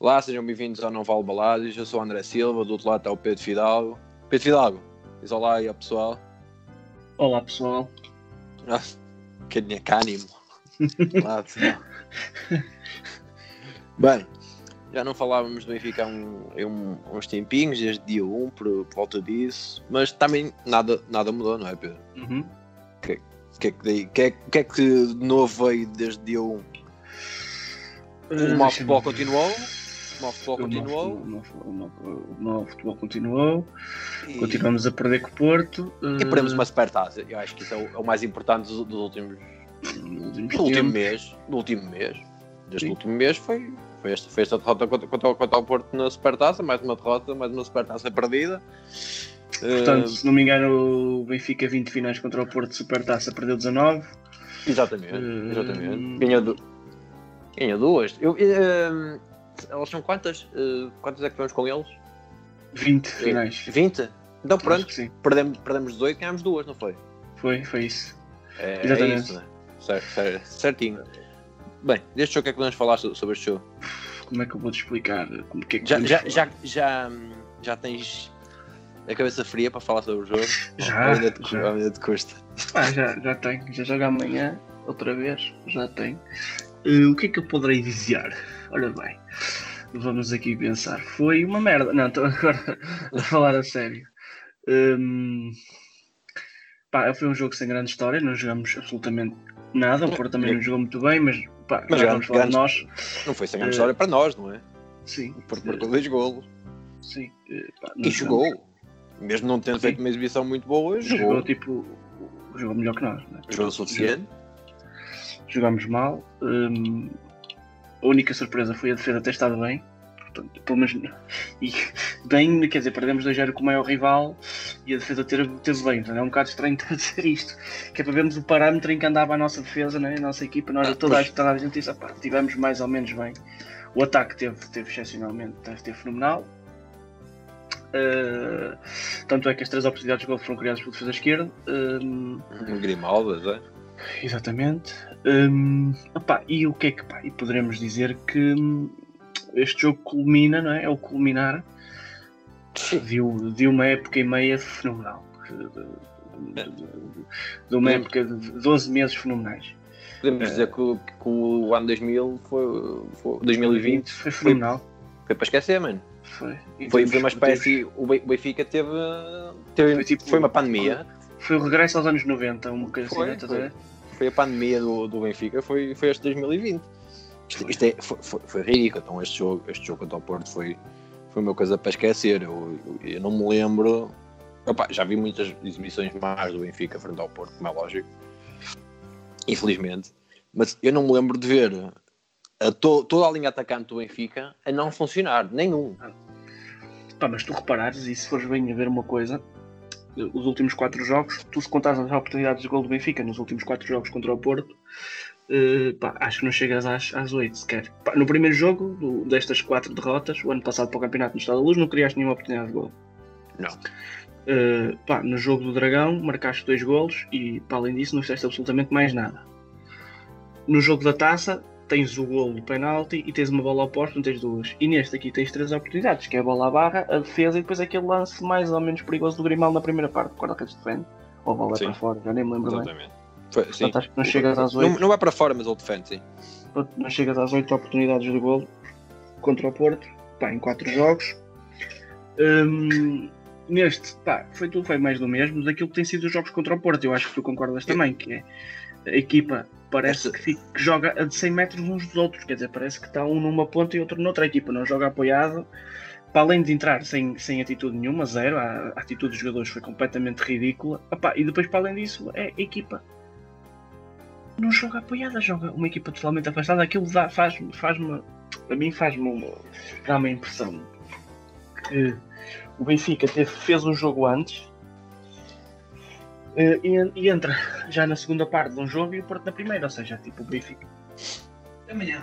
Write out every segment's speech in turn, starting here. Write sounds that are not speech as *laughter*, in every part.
Olá, sejam bem-vindos ao Não Vale Baladas. Eu sou o André Silva, do outro lado está o Pedro Fidalgo. Pedro Fidalgo, diz olá aí ao pessoal. Olá pessoal. Ah, que tinha ânimo. *laughs* Bem, já não falávamos do Benfica há um, há uns tempinhos, desde dia 1, por, por volta disso, mas também nada, nada mudou, não é, Pedro? Uhum. O que, é que, que, é, que é que de novo veio desde dia 1? Uh, O mau futebol continuou, o mau futebol continuou, o mau- o mau- o mau futebol continuou. e, Continuamos a perder com o Porto. e perdemos uma supertaça. Eu acho que isso é o, é o mais importante dos, dos últimos do último tempos. mês, do último mês, deste Sim. último mês foi, foi, esta, foi esta derrota contra, contra, contra o Porto na Supertaça, mais uma derrota, mais uma Supertaça perdida. Portanto, Eh, se não me engano, o Benfica 20 finais contra o Porto Supertaça perdeu 19. exatamente, eh, exatamente. Ganha, du ganha duas. Eu, eh, elas são quantas? Eh, quantas é que vamos com eles? 20 finais. 20? Então pronto, perdemos, perdemos 18, ganhamos duas, não foi? Foi, foi isso. É, é Exatamente. isso, né? Cer- cer- certinho. Bem, deste jogo o que é que podemos falar so- sobre este jogo? Como é que eu vou te explicar? Como que é que Já, já, já, já, já tens a cabeça fria para falar sobre o jogo? *laughs* Já, ainda te, já. ainda te custa? Ah, já, já tenho. Já jogo amanhã, outra vez. Já tenho. Eh, o que é que eu poderei dizer? Olha bem, vamos aqui pensar. Foi uma merda. Não, estou *laughs* agora a falar a sério. Hum, pá, foi um jogo sem grande história, não jogamos absolutamente nada. O Porto também não jogou muito bem, mas, pá, Mas de grande- nós. Não foi sem grande Eh, história para nós, não é? Sim, Por marcou dois golos. sim. eh, pá, E jogou. Mesmo não tendo Sim. feito uma exibição muito boa, Jogou, jogou. tipo, jogou melhor que nós. Né? Jogou o suficiente. jogámos mal. hum, a única surpresa foi a defesa ter estado bem. Portanto, pelo menos, e bem, quer dizer, perdemos 2-0 com o maior rival e a defesa ter, teve bem. Portanto, é um bocado estranho *laughs* estar a dizer isto, que é para vermos o parâmetro em que andava a nossa defesa, né? a nossa equipa. Nós, Ah, toda, a, toda a gente disse, "Epá, tivemos mais ou menos bem. O ataque teve, teve excepcionalmente, teve, teve fenomenal. Uh, tanto é que as três oportunidades de gol foram criadas pela defesa esquerda. Hum, Um Grimaldas, é? Exatamente. Hum, opá, e o que é que pá, e poderemos dizer que este jogo culmina, não é? É o culminar de, de uma época e meia fenomenal. De, de- de- uma Podemos- época de 12 meses fenomenais. Podemos dizer que, o- que o ano 2000 foi, foi 2020 foi fenomenal. foi para esquecer, mano. Foi, Foi, foi uma espécie. O Be- o Benfica teve. teve Foi tipo- foi uma pandemia. Foi o regresso aos anos 90, uma coisa Foi, assim, a ver? foi a pandemia do, do Benfica, foi, foi este 2020. Isto, isto é, foi, foi, ridículo. Então, este jogo, este jogo contra o Porto foi, foi uma coisa para esquecer. Eu, eu, eu não me lembro. Opa, já vi muitas exibições más do Benfica frente ao Porto, como é lógico. Infelizmente. Mas eu não me lembro de ver a to- toda a linha atacante do Benfica a não funcionar. Nenhum. Pá, mas tu reparares, e se fores bem a ver uma coisa, os últimos quatro jogos, tu se contares as oportunidades de gol do Benfica nos últimos quatro jogos contra o Porto, eh, pá, acho que não chegas às, às 8 sequer. Pá, no primeiro jogo do- destas quatro derrotas, o ano passado para o Campeonato no Estado da Luz, não criaste nenhuma oportunidade de gol. Não. Eh, pá, no jogo do Dragão, marcaste dois golos e, para além disso, não fizeste absolutamente mais nada. No jogo da taça, tens o golo do penalti e tens uma bola ao posto, não tens duas. E neste aqui tens três oportunidades, que é a bola à barra, a defesa e depois aquele lance mais ou menos perigoso do Grimal na primeira parte, quando a se defende. Ou a bola é Sim. para fora, já nem me lembro bem. Foi. Portanto, acho que não chegas às 8. Não, não vai para fora, mas ele defende, sim. Não chegas às 8 oportunidades de golo contra o Porto, pá, em 4 jogos. Hum, neste, pá, foi tudo, foi mais do mesmo daquilo que tem sido os jogos contra o Porto. Eu acho que tu concordas também, que é a equipa parece que, fica- que joga a de 100 metros uns dos outros, quer dizer, parece que está um numa ponta e outro noutra. A equipa não joga apoiado, para além de entrar sem, sem atitude nenhuma, zero, a, a atitude dos jogadores foi completamente ridícula. Epá, e depois, para além disso, é a equipa não joga apoiada, joga uma equipa totalmente afastada. Aquilo dá, faz, faz-me, a mim faz-me uma, dá uma impressão que o Benfica teve, fez um jogo antes eh, e, e entra já na segunda parte de um jogo e o Porto na primeira, ou seja, tipo o Benfica. Amanhã.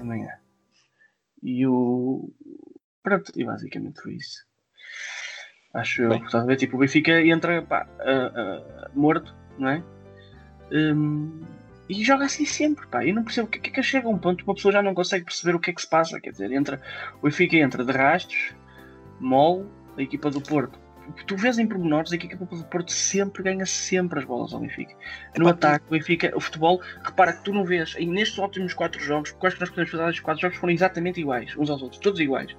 Amanhã. E o. Pronto, e basicamente foi isso. Acho eu. Estás a ver? Tipo, o Benfica entra pá, uh, uh, morto, não é? Um, e joga assim sempre, pá. Eu não percebo o que é que chega a um ponto que uma pessoa já não consegue perceber o que é que se passa. Quer dizer, entra, o Benfica entra de rastros, mole, a equipa do Porto. Tu vês em pormenores a equipa do Porto sempre ganha sempre as bolas ao Benfica. No ataque, o Benfica, o futebol, repara que tu não vês, e nestes últimos quatro jogos, quais que nós podemos fazer estes quatro jogos foram exatamente iguais, uns aos outros, todos iguais.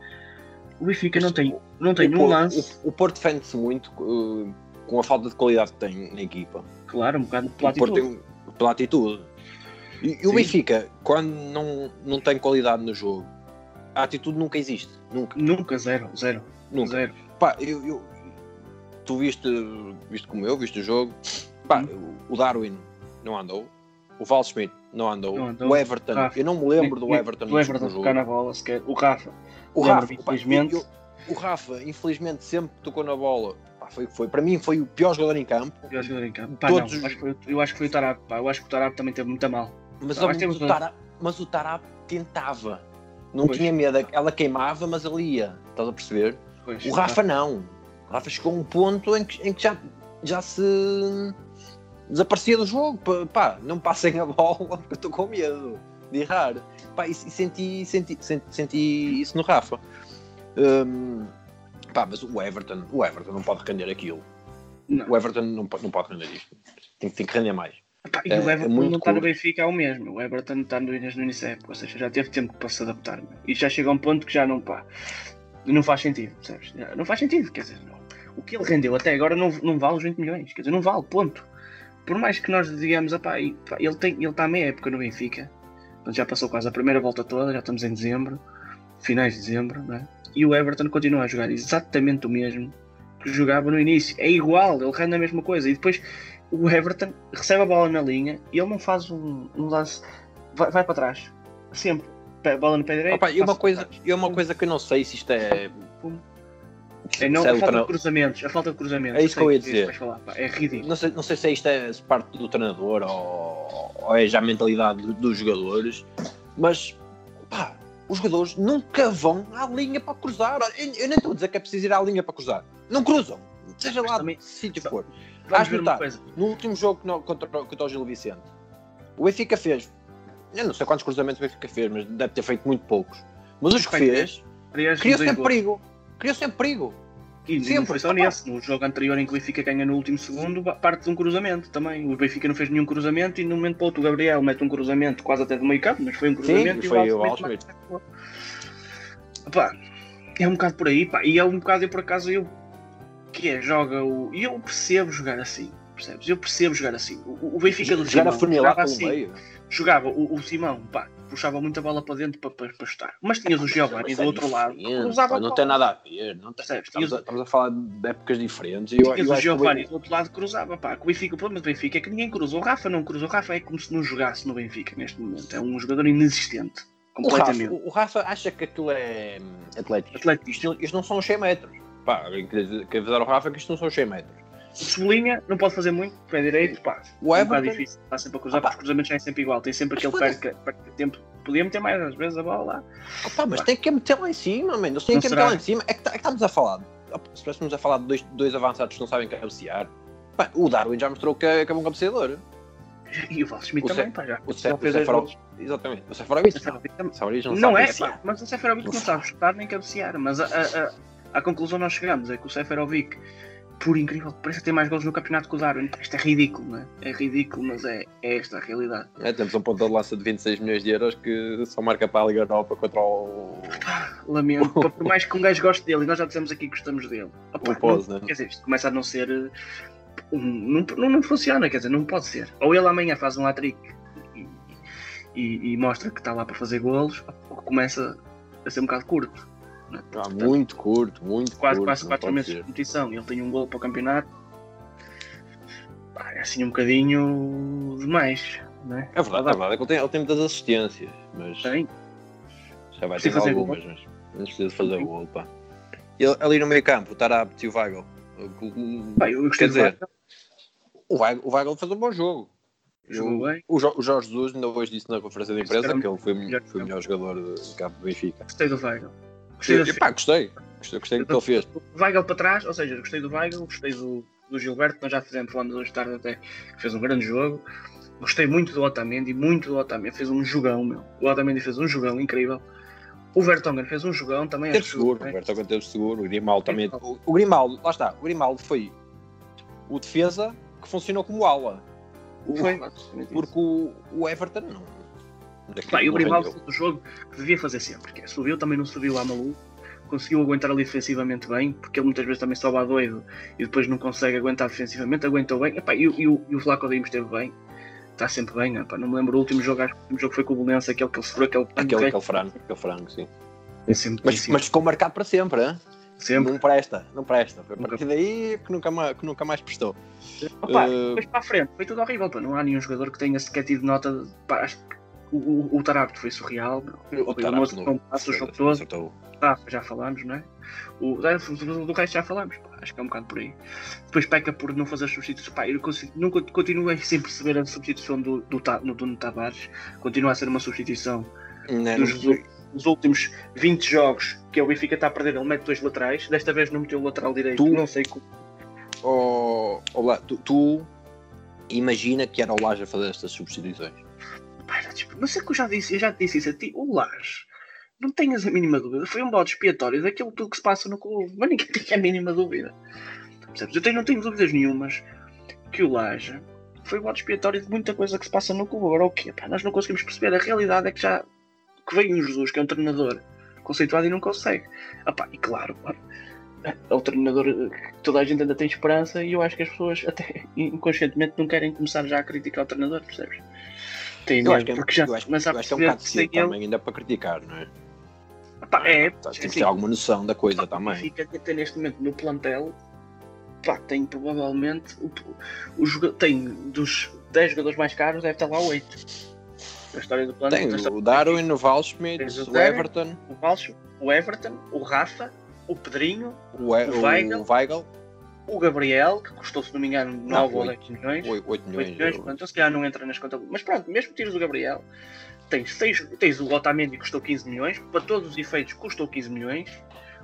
O Benfica não tem, não tem um lance. O, o Porto defende-se muito uh, com a falta de qualidade que tem na equipa. Claro, um bocado pela atitude. Tem, pela atitude. E, e o Benfica, quando não, não tem qualidade no jogo, a atitude nunca existe. Nunca. Nunca, zero, zero. Nunca. Zero. Pá, eu, eu, tu viste, viste como eu, viste o jogo. Pá, hum. o Darwin não andou. O Val Schmidt não andou. Não andou. O Everton, Rafa. eu não me lembro do Everton. O Everton tocar na bola sequer. O Rafa. O Rafa, infelizmente. Eu, o Rafa, infelizmente, sempre tocou na bola. Pá, foi, foi, para mim, foi o pior jogador em campo. O pior jogador em campo. Pá, Todos... não, eu, acho que foi, eu acho que foi o Tarab. Pá, eu acho que o Tarab também teve muito mal. Mas, pá, o, Tarab, mas o Tarab tentava. Não pois. tinha medo. Ela queimava, mas ele ia. Estás a perceber? Pois, o Rafa não. O Rafa chegou a um ponto em que, em que já, já se desaparecia do jogo. Pá, não passem a bola *laughs* porque eu estou com medo de errar. Pá, e, e senti, senti, senti, senti, isso no Rafa. Um, pá, mas o Everton, o Everton não pode render aquilo. Não. O Everton não, não pode render isto. Tem, tem que render mais. Pá, e é, o Everton é não está no Benfica é o mesmo. O Everton está no, no início da época, ou seja, já teve tempo para se adaptar. E já chega a um ponto que já não, pá, não faz sentido, sabes? Não faz sentido, quer dizer, não. o que ele rendeu até agora não, não vale os 20 milhões, quer dizer, não vale, ponto. Por mais que nós digamos, pá, ele está ele tá meia época no Benfica, já passou quase a primeira volta toda, já estamos em dezembro, finais de dezembro, né? e o Everton continua a jogar exatamente o mesmo que jogava no início. É igual, ele rende a mesma coisa. E depois o Everton recebe a bola na linha e ele não faz um, um lance, vai, vai, para trás, sempre. Bola no pé direito. Opa, e uma, coisa, e uma coisa que eu não sei se isto é. É não, a falta de cruzamentos, a falta de cruzamentos. É isso que eu ia dizer. Falar, é ridículo. Não sei, não sei se é isto é parte do treinador ou, ou é já a mentalidade dos jogadores, mas pá, os jogadores nunca vão à linha para cruzar. Eu, eu nem estou a dizer que é preciso ir à linha para cruzar. Não cruzam. Seja lá também, sítio for. Vais notar, no último jogo contra, contra o Gil Vicente, o Benfica fez, eu não sei quantos cruzamentos o Benfica fez, mas deve ter feito muito poucos. Mas os que fez, criou sempre perigo. Criou sempre perigo. E Sempre, não foi só nesse. No jogo anterior em que o Benfica ganha no último segundo, parte de um cruzamento também. O Benfica não fez nenhum cruzamento e no momento para outro o Gabriel mete um cruzamento quase até do meio campo, mas foi um cruzamento Sim, e foi o Alschmidt. Pá, é um bocado por aí, pá. E é um bocado, eu por acaso, eu que é, joga o. E eu percebo jogar assim, percebes? Eu percebo jogar assim. O, o Benfica do Simão jogava assim. Meio. Jogava o, o Simão, pá, puxava muita bola para dentro para, para, para chutar. Mas tinhas o Giovanni do é outro lado. Cruzava não tem nada a ver. Não tem, estamos, a, estamos a falar de épocas diferentes. E tinhas eu o Giovanni do outro lado cruzava. Pá, o, Benfica, o problema do Benfica é que ninguém cruza. O Rafa não cruza. O Rafa é como se não jogasse no Benfica neste momento. É um jogador inexistente. Completamente. O Rafa, o Rafa acha que aquilo é hum, atlético. atlético. Isto, isto não são 100 metros. Pá, quer avisar ao Rafa que isto não são 100 metros. O Cebolinha não pode fazer muito, pé direito, pá. O é um difícil, está sempre a cruzar, ah, porque os cruzamentos é sempre igual. Tem sempre aquele perca, perca tempo. Podia meter mais às vezes a bola lá. Opa, mas pá. tem que meter lá em cima, mano. Eles têm que meter lá em cima. É que, tá, é que estamos a falar. Se estivéssemos a falar de dois, dois avançados que não sabem cabecear, pá, o Darwin já mostrou que é, que é um cabeceador. E o Val Schmidt também, pá, já. O, o Seferovic, exatamente. O Seferovic, não, não é, pá, mas o Seferovic não sabe chutar nem cabecear. Mas a, a, a, a conclusão nós chegamos é que o Seferovic por incrível que pareça, tem mais gols no campeonato que o Darwin. Isto é ridículo, não é? É ridículo, mas é, é esta a realidade. É, temos um ponto de lança de 26 milhões de euros que só marca para a Liga Europa contra o. lamento, *laughs* por mais que um gajo goste dele, e nós já dissemos aqui que gostamos dele. Opa, o pose, não, né? Quer dizer, isto começa a não ser. Um, não, não, não, funciona, quer dizer, não pode ser. Ou ele amanhã faz um hat-trick e, e, e, mostra que está lá para fazer golos, ou começa a ser um bocado curto. Né? Ah, muito curto, muito quase, curto. Quase 4 meses de competição. Ele tem um gol para o campeonato. é assim um bocadinho demais. Né? É verdade, é verdade. É que ele, tem, ele tem muitas assistências, mas. Tem. Já vai ter algumas, gol. mas não precisa fazer o gol, pá. Ele, ali no meio campo, o Tarab e o Weigl. Pai, eu Quer dizer, o Weigl, o Weigl fez um bom jogo. Jogou bem. O, o Jorge Jesus ainda hoje disse na conferência de imprensa que ele foi, foi o melhor jogador de campo do Benfica. Gostei do Weigl. Gostei, e, pá, gostei. Gostei, gostei do que ele fez. Weigel para trás, ou seja, gostei do Weigel, gostei do, do Gilberto, nós já fizemos, falamos hoje tarde até, que fez um grande jogo. Gostei muito do Otamendi, muito do Otamendi, fez um jogão, meu. O Otamendi fez um jogão incrível. O Vertonghen fez um jogão também. Teve seguro, o Vertonghen teve seguro, o Grimaldo também. O, o Grimaldo, lá está, o Grimaldo foi o defesa que funcionou como ala. Foi. Porque o, o Everton não. Pá, e o Grimaldo foi o jogo que devia fazer sempre, que é, subiu, também não subiu à maluco, conseguiu aguentar ali defensivamente bem, porque ele muitas vezes também sobe a doido e depois não consegue aguentar defensivamente, aguentou bem, Epá, e, e o Flaco Dimos esteve bem, está sempre bem, epá, não me lembro o último jogo, acho que o último jogo foi com o Bolonense, aquele que ele sofreu, aquele, aquele, aquele frango, aquele frango, sim. É sempre, mas, mas ficou marcado para sempre, hein? Sempre. Não presta, não presta. Foi a partir daí que nunca mais, que nunca mais prestou. Opa, uh... depois para a frente, foi tudo horrível. Pá. Não há nenhum jogador que tenha sequer tido nota. Pá, acho que o, o, o Tarapto foi surreal. O, Tarapto não passa o jogo todo. Ah, já falámos, não é? O, do, do resto já falámos. Pá, acho que é um bocado por aí. Depois peca por não fazer substituições. Pá, eu consigo, nunca continuei sem perceber a substituição do, do, do, do Tavares. Continua a ser uma substituição. Não, dos, não últimos 20 jogos que o Benfica está a perder, ele mete dois laterais. Desta vez não meteu o lateral direito, tu, não sei como. Oh, olá, tu, tu, imagina que era o Laje a fazer estas substituições. Pai, tipo, não sei que eu já disse, eu já disse isso a ti, o Laje, não tenhas a mínima dúvida, foi um bode expiatório daquilo tudo que se passa no clube, mas ninguém *laughs* tem a mínima dúvida. Percebes? Eu tenho, não tenho dúvidas nenhumas que o Laje foi um bode expiatório de muita coisa que se passa no clube. Agora o quê? Pá, nós não conseguimos perceber, a realidade é que já que vem o Jesus, que é um treinador conceituado e não consegue. Epá, e claro, é o treinador que toda a gente ainda tem esperança e eu acho que as pessoas até inconscientemente não querem começar já a criticar o treinador, percebes? Tem eu acho que é, porque já eu acho, que é um bocado cedo também ainda para criticar, não é? Epá, é, tá, tem que ter alguma noção da coisa pá, também. Fica até neste momento no plantel pá, tem provavelmente o, o, tem dos 10 jogadores mais caros deve estar lá 8 a história do plano. Tem o Darwin, o Valschmidt, o, o Everton. O, Valsch, o Everton, o Rafa, o Pedrinho, o, e, o, Weigel, o Gabriel, que custou, se não me engano, 9 ou 10 milhões. 8, 8 milhões. 8 milhões então se calhar não entra nas contas. Mas pronto, mesmo tiras o Gabriel, tens, seis, tens o Otamendi que custou 15 milhões, para todos os efeitos custou 15 milhões.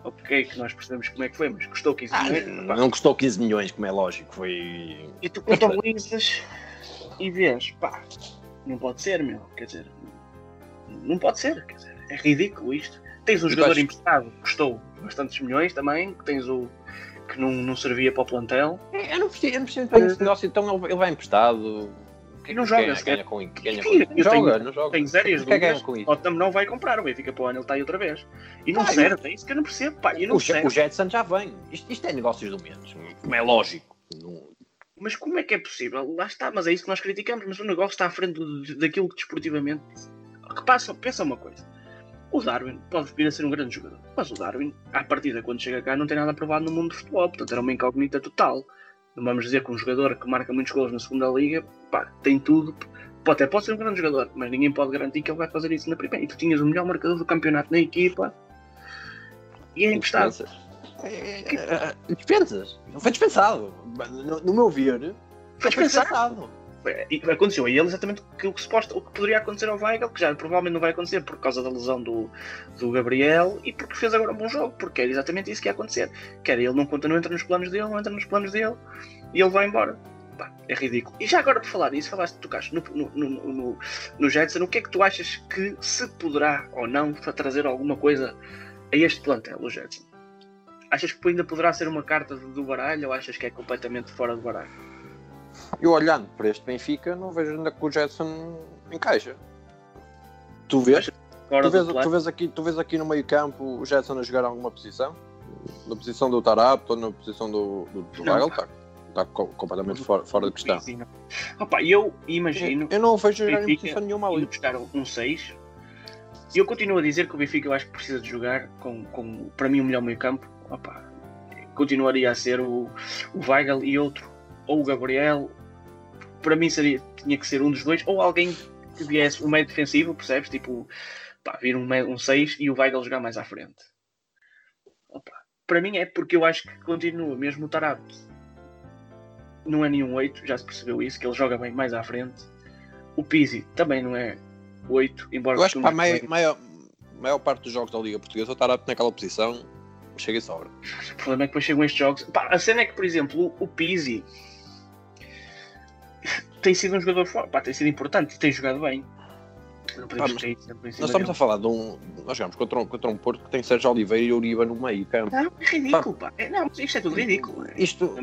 Ok, que nós percebemos como é que foi, mas custou 15 ah, milhões. Não custou 15 milhões, como é lógico, foi. E tu contabilizas e vês, pá, não pode ser, meu. Quer dizer, não pode ser. Quer dizer, é ridículo isto. Tens um jogador emprestado que custou bastantes milhões também, tens o que não, não servia para o plantel. É, eu não percebo, eu não percebo esse negócio, então ele, ele vai emprestado. Que é não joga, ganha, ganha com, ganha com isso. Joga, tenho, não joga. Tenho sérias dúvidas. Com isso. Tottenham não vai comprar, o Benfica para o ano ele está aí outra vez. E não serve, é isso que eu não percebo. Pá, não o, o Jetson já vem. Isto, isto é negócios do menos, como é lógico. Não, mas como é que é possível? Lá está, mas é isso que nós criticamos, mas o negócio está à frente daquilo que desportivamente. Que passa, pensa uma coisa. O Darwin pode vir a ser um grande jogador, mas o Darwin, à partida, quando chega cá, não tem nada aprovado no mundo do futebol, portanto era uma incógnita total. Não vamos dizer que um jogador que marca muitos gols na segunda liga, pá, tem tudo, até pode ser um grande jogador, mas ninguém pode garantir que ele vai fazer isso na primeira. E tu tinhas o melhor marcador do campeonato na equipa e é emprestado. É, dispensas. Não foi dispensado. No, no meu ver, foi dispensado. Aconteceu a ele exatamente o que, o, que suposto, o que poderia acontecer ao Weigl, que já provavelmente não vai acontecer por causa da lesão do, do Gabriel e porque fez agora um bom jogo, porque era exatamente isso que ia acontecer. Quer ele não conta, não entra nos planos dele, não entra nos planos dele e ele vai embora. Pá, é ridículo. E já agora por falar nisso, falaste, tocaste no, no, no, no, no Jetson, o que é que tu achas que se poderá ou não trazer alguma coisa a este plantel, o Jetson? Achas que ainda poderá ser uma carta do baralho ou achas que é completamente fora do baralho? Eu olhando para este Benfica, não vejo ainda que o Jetson encaixa. Tu vês? Tu vês, tu vês, aqui, tu vês aqui no meio campo o Jetson a jogar alguma posição? Na posição do Tarap ou na posição do, do, do Weigl? Está tá completamente fora, fora de questão. Opa, eu imagino. Eu não vejo jogar em posição nenhuma ali. buscar um 6. E eu continuo a dizer que o Benfica eu acho que precisa de jogar com, com para mim, o melhor meio campo opa, continuaria a ser o, o Weigl e outro, ou o Gabriel. Para mim seria, tinha que ser um dos dois, ou alguém que viesse um meio defensivo, percebes? Tipo, pá, vir um 6 um seis e o Weigl jogar mais à frente. Opa, para mim é porque eu acho que continua, mesmo o Tarab não é nenhum 8, já se percebeu isso, que ele joga bem mais à frente. O Pizzi também não é 8, embora eu acho que para meio, meio, maior parte dos jogos da Liga Portuguesa, o Tarap naquela posição chega e sobra. *laughs* O problema é que depois chegam estes jogos. Pá, a cena é que, por exemplo, o, o Pizzi tem sido um jogador forte, pá, tem sido importante e tem jogado bem. Não Pá, Nós estamos a falar de um. Nós jogamos contra um, contra um Porto que tem Sérgio Oliveira e Uribe no meio campo. Não, é ridículo, pá. É, não, isto é tudo ridículo. É. Isto,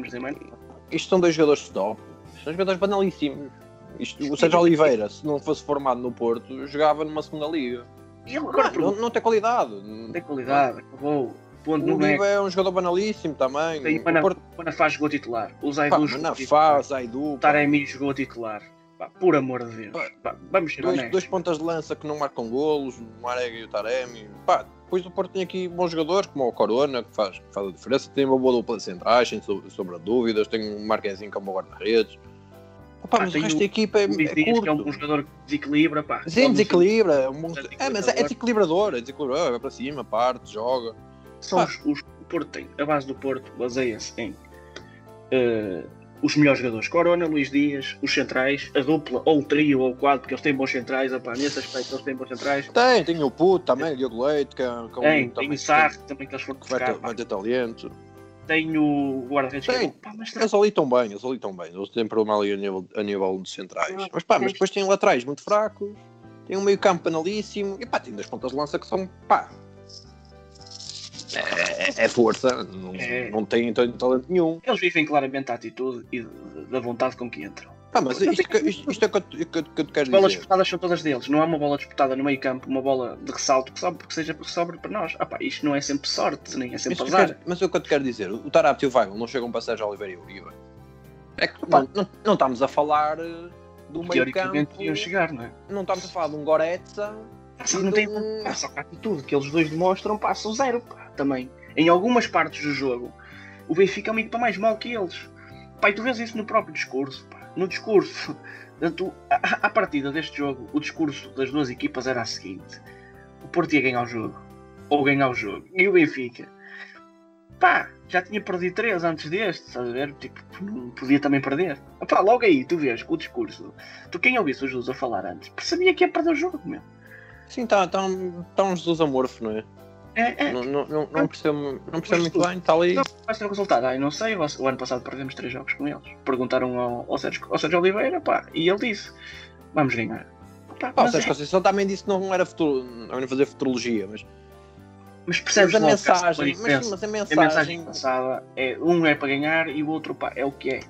isto são dois jogadores de top. São jogadores banalíssimos. Isto, o Sérgio Oliveira, se não fosse formado no Porto, jogava numa segunda liga. E ele agora Não, não, não tem qualidade. não tem qualidade, acabou. Ponto O não é. Uribe é um jogador banalíssimo também. O Manaf- Porto, Manafá jogou titular. O Zaidu jogou Manafá. Zaidu, Taremi jogou titular. Pá, por amor de Deus. Pá, Pá, vamos ser dois, honestos. dois pontas de lança que não marcam golos, o Marega e o Taremi. Pá, depois o Porto tem aqui bons jogadores, como o Corona, que faz, que faz a diferença. Tem uma boa dupla de centrais, sem so- sombra de dúvidas. Tem um Marquezinho como guarda-redes. Pá, Pá, mas o resto da equipa é, é que é um, curto. um jogador que desequilibra. Pá. Sim, desequilibra. é um bom- É É, mas é desequilibrador, é desequilibrador, vai para cima, parte, joga. São os, os, o Porto tem. A base do Porto baseia-se em eh, os melhores jogadores. Corona, Luís Dias, os centrais, a dupla, ou o trio, ou o quadro, porque eles têm bons centrais. Opá, nesse aspecto, eles têm bons centrais. Tem, tem o Puto também, o Diogo Leite, que, é- que é um Tem, tem o Sarre, também que eles foram que vai buscar. ter, vai ter talento. Tem o guarda-redes que é Tem. Pá, mas Eles ali estão bem, eles ali estão bem. Eles têm problema ali a nível, a nível de centrais. Ah, Mas pá, mas depois tem laterais muito fracos, tem um meio campo banalíssimo e pá, tem das pontas de lança que são pá. É, é força, não, É. não tem então, talento nenhum. eles vivem claramente a atitude e da vontade com que entram. Pá, mas isto, que- isto, isto é o que eu, te- que eu- que eu quero As bolas dizer. disputadas são todas deles. Não há uma bola disputada no meio campo, uma bola de ressalto que sobre, que seja sobre para nós. Ah, pá, isto não é sempre sorte, nem é sempre Mas, azar. mas é o que eu te quero dizer, o Tarapte e o Weigl não chegam para Sérgio Oliveira e o Uribe. É que não, não, não estamos a falar eh, do meio campo, iam chegar, não é? não estamos a falar de um Goretza Ah, só não tem um- ah, a atitude que eles dois demonstram passa o zero, pá, também. Em algumas partes do jogo, o Benfica é uma equipa mais mal que eles. E tu vês isso no próprio discurso, pá. No discurso, portanto, à, à partida deste jogo, o discurso das duas equipas era a seguinte: o Porto ia ganhar o jogo, ou ganhar o jogo, e o Benfica, pá, já tinha perdido três antes deste, estás a ver? Tipo, podia também perder. Pá, logo aí, tu vês o discurso, tu quem ouvisse o Jesus a falar antes, percebia que ia perder o jogo, meu. Sim, está tá tá um Jesus amorfo, não é? É, é, Não, não, não, não percebo, não percebo muito bem, está ali. Não, vai ser o resultado. Ah, não sei. O ano passado perdemos três jogos com eles. Perguntaram ao, ao, Sérgio, ao Sérgio Oliveira, pá, e ele disse: Vamos ganhar. Pá, Pá, o Sérgio é- Conceição também disse que não era futuro, não ia fazer futurologia, mas, mas percebes mas a mensagem, mas, mas a A mensagem, mensagem passada é um é para ganhar e o outro pá, é o que é.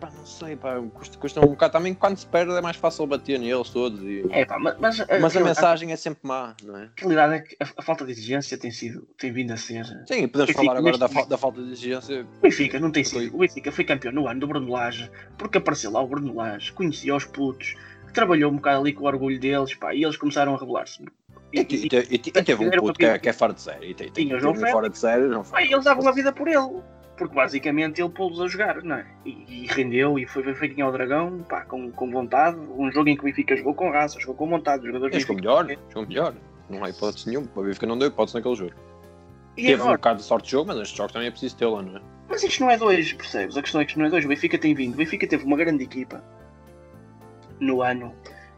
Pá, não sei, pá, custa, custa um bocado também quando se perde é mais fácil bater neles todos, e- É pá, mas, mas, mas a a, mensagem é sempre má, não é? a realidade é que a, a falta de exigência tem sido, tem vindo a ser. Sim, podemos falar agora da, fa- da falta de exigência. O Benfica não tem sido. O Benfica foi campeão no ano do Bruno Lage, porque apareceu lá o Bruno Lage, conhecia os putos, trabalhou um bocado ali com o orgulho deles, pá, e eles começaram a rebelar-se. E, te- e te- e te- e teve um puto que é, que é fora de série. E te- Tinha o teve João um Félix. fora de série, e eles davam a vida por ele. Porque basicamente ele pô-los a jogar, não é? E, e rendeu e foi bem feitinho ao Dragão, pá, com, com vontade. Um jogo em que o Benfica jogou com raça, jogou com vontade. Jogadores Ele jogou melhor, jogou melhor. Não há hipótese nenhuma. O Benfica não deu hipótese naquele jogo. E Teve um agora? bocado de sorte de jogo, mas estes jogos também é preciso tê-la, não é? Mas isto não é dois, percebes? A questão é que isto não é dois. O Benfica tem vindo. O Benfica teve uma grande equipa no ano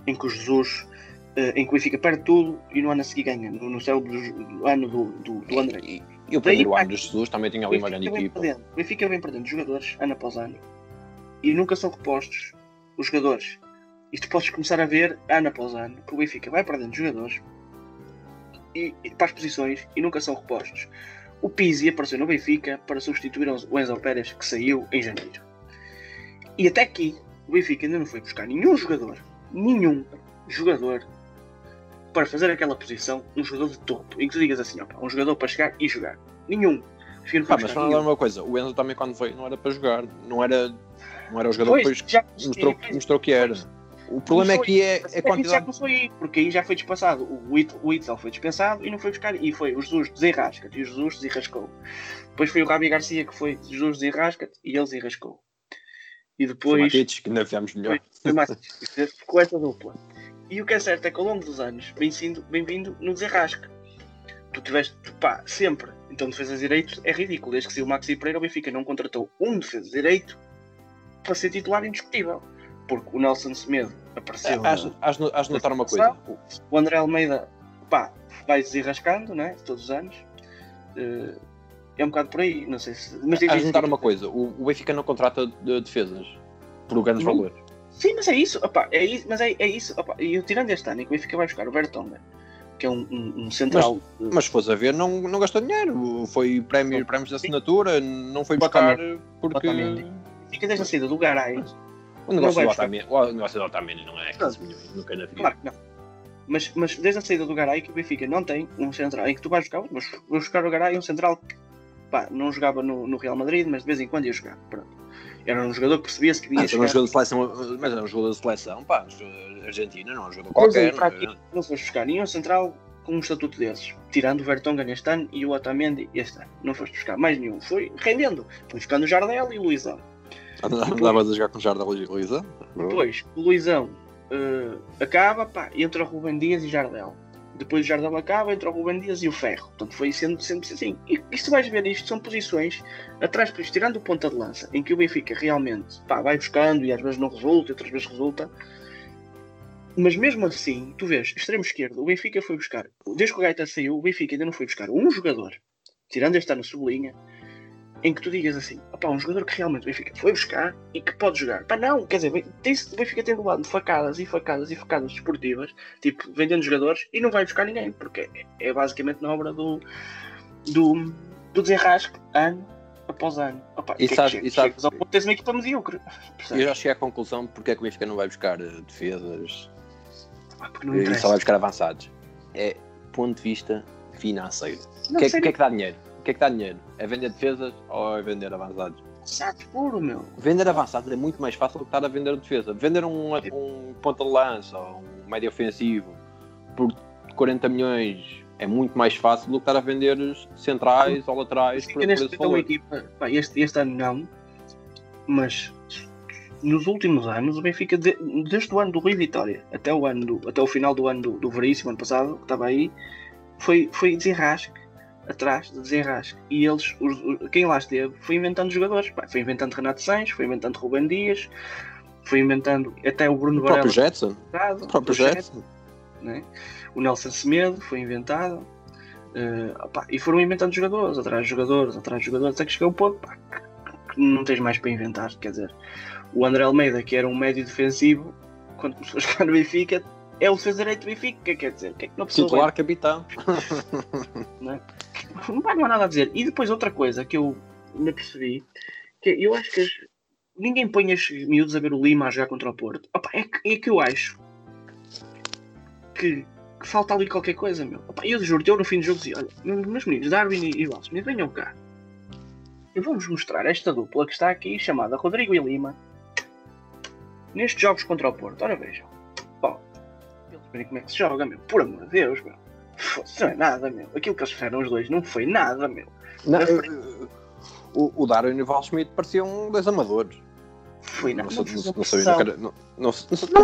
em que o Jesus. eh, em que o Benfica perde tudo e no ano a seguir ganha. No, no céu do ano do, do, do André. E, e o Daí, primeiro pá, ano dos Jesus também tinha ali uma grande equipa. perdendo. O Benfica vem perdendo jogadores ano após ano e nunca são repostos os jogadores. E tu podes começar a ver ano após ano que o Benfica vai perdendo jogadores e, e para as posições e nunca são repostos. O Pizzi apareceu no Benfica para substituir o Enzo Pérez que saiu em janeiro. E até aqui o Benfica ainda não foi buscar nenhum jogador, nenhum jogador para fazer aquela posição, um jogador de topo, em que tu digas assim, opa, um jogador para chegar e jogar. Nenhum. O Benfica não foi Pá, mas buscar fala nenhum. uma coisa, o Enzo também quando veio não era para jogar, não era, não era o jogador que Pois, depois já, mostrou, mostrou que era. O problema é que é, é É que isso já quantidade. começou aí, porque aí já foi despassado. O Whit- o Witzel foi dispensado e não foi buscar. E foi o Jesus desenrasca e o Jesus desenrascou. Depois foi o Rabi Garcia que foi Jesus desenrasca e ele desenrascou. E Foi depois Matites, que ainda fizemos melhor. foi mais *laughs* ficou essa dupla. E o que é certo é que ao longo dos anos bem-vindo no desenrasque. Tu tiveste, pá, sempre. Então defesas direitos é ridículo. Desde que se o Maxi Pereira, o Benfica não contratou um defesa direito para ser titular indiscutível. Porque o Nelson Semedo apareceu. Has, has de notar uma coisa. O André Almeida pá, vai desenrascando, né? Todos os anos. Uh, é um bocado por aí, não sei se. Mas a juntar uma coisa: o, o Benfica não contrata de defesas por grandes não. valores. Sim, mas é isso, opa, é isso, mas é, é isso, opa, e eu tirando este ano, que o Benfica vai buscar o Vertonghen, que é um, um, um central. Mas, mas se fosse a ver, não, não gastou dinheiro, foi prémio, prémios de assinatura, não foi buscar porque. Fica desde a saída do Garay. O negócio, do Otamendi, o negócio do Otamendi não é 15 milhões, nunca na vida. Claro que não. Mas, mas desde a saída do Garay que o Benfica não tem um central em que tu vais buscar, mas vou buscar o Garay, um central que pá, não jogava no, no, Real Madrid, mas de vez em quando ia jogar. Pronto. Era um jogador que percebia-se que vinha ah, jogar. Um jogador de seleção, mas era um jogador de seleção, pá, Argentina, não é um jogador qualquer. Não, aqui, não foste buscar nenhum central com um estatuto desses, tirando o Vertonghen este ano e o Otamendi este ano. Não foste buscar mais nenhum, foi rendendo. Foi buscando o Jardel e o Luizão. Andavas a jogar com o Jardel e o Luizão? Depois, o Luizão uh, acaba, pá, entra o Rubem Dias e Jardel. Depois o Jardel acaba, entra o Rubem Dias e o Ferro. Portanto, foi sendo sempre assim. E, e se vais ver isto, são posições atrás, por isso, tirando o ponta de lança, em que o Benfica realmente pá, vai buscando e às vezes não resulta, e outras vezes resulta. Mas mesmo assim, tu vês, extremo esquerdo, o Benfica foi buscar, desde que o Gaeta saiu, o Benfica ainda não foi buscar um jogador, tirando este ano sublinha, em que tu digas assim, opá, um jogador que realmente o Benfica foi buscar e que pode jogar. Pá, não, quer dizer, tem o Benfica tem levado facadas e facadas e facadas desportivas, tipo, vendendo jogadores, e não vai buscar ninguém, porque é, é basicamente na obra do, do, do desenrasque, ano após ano. Opa, e, sabe, é e sabe, ao ponto tens uma equipa medíocre. Eu já cheguei à conclusão porque é que o Benfica não vai buscar eh, defesas ah, e só vai buscar avançados. É ponto de vista financeiro. O que, é, que é que dá dinheiro? O que é que dá dinheiro? É vender defesas ou é vender avançados? Chato puro, meu. Vender avançados é muito mais fácil do que estar a vender defesa. Vender um, um ponta de lança ou um médio ofensivo por 40 milhões é muito mais fácil do que estar a vender centrais ou laterais por neste uma equipa, pá, este, este ano não, mas nos últimos anos o Benfica, de, desde o ano do Rui Vitória até o, ano do, até o final do ano do, do Veríssimo, ano passado, que estava aí, foi, foi desenrasque atrás de desenrasque. E eles, os, quem lá esteve, foi inventando jogadores. Pá, foi inventando Renato Sanches, foi inventando Rubem Dias, foi inventando até o Bruno o Varela. Próprio Jetson. O próprio Jetson. Né? O Nelson Semedo foi inventado. Uh, e foram inventando jogadores, atrás de jogadores, atrás de jogadores, até que chegou o ponto pá, que não tens mais para inventar. Quer dizer, o André Almeida, que era um médio defensivo, quando começou a jogar no Benfica, é o defesa direito Benfica, quer dizer, que é que *laughs* não precisa. Titular capitão. não, é? não há nada a dizer. E depois outra coisa que eu ainda percebi, que eu acho que as... ninguém põe as miúdos a ver o Lima a jogar contra o Porto. Opa, é, que, é que eu acho que, que, falta ali qualquer coisa, meu. Opa, eu juro, eu no fim do jogo dizia, olha, meus meninos, Darwin e, e Walsh, venham cá. E vamos mostrar esta dupla que está aqui, chamada Rodrigo e Lima, nestes jogos contra o Porto. Ora vejam. Verem como é que se joga, meu. Por amor de Deus, meu. Isso não é nada, meu. Aquilo que eles fizeram os dois não foi nada, meu. Não, o, o Darwin e o Val Schmidt pareciam dois amadores. Foi nada. Não,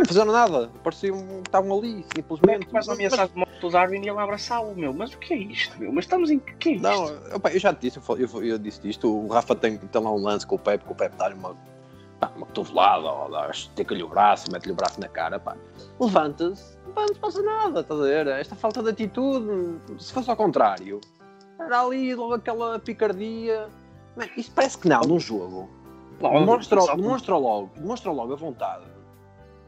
fizeram nada. Pareciam que estavam ali, simplesmente. Faz uma ameaça de moto do Darwin e ele abraçá-lo, meu. Mas o que é isto, meu? Mas estamos em. que é isto? Não, opa, eu já te disse, eu, eu, eu disse isto. O Rafa tem, tem lá um lance com o Pepe, com o Pepe dá-lhe uma pá, uma cotovelada, ou esteca-lhe o braço, mete-lhe o braço na cara, pá, levanta-se, pá, não passa nada, estás a ver? Esta falta de atitude, se fosse ao contrário, era ali logo aquela picardia. Man, isso parece que não, num jogo. demonstra, demonstra, logo, demonstra logo a vontade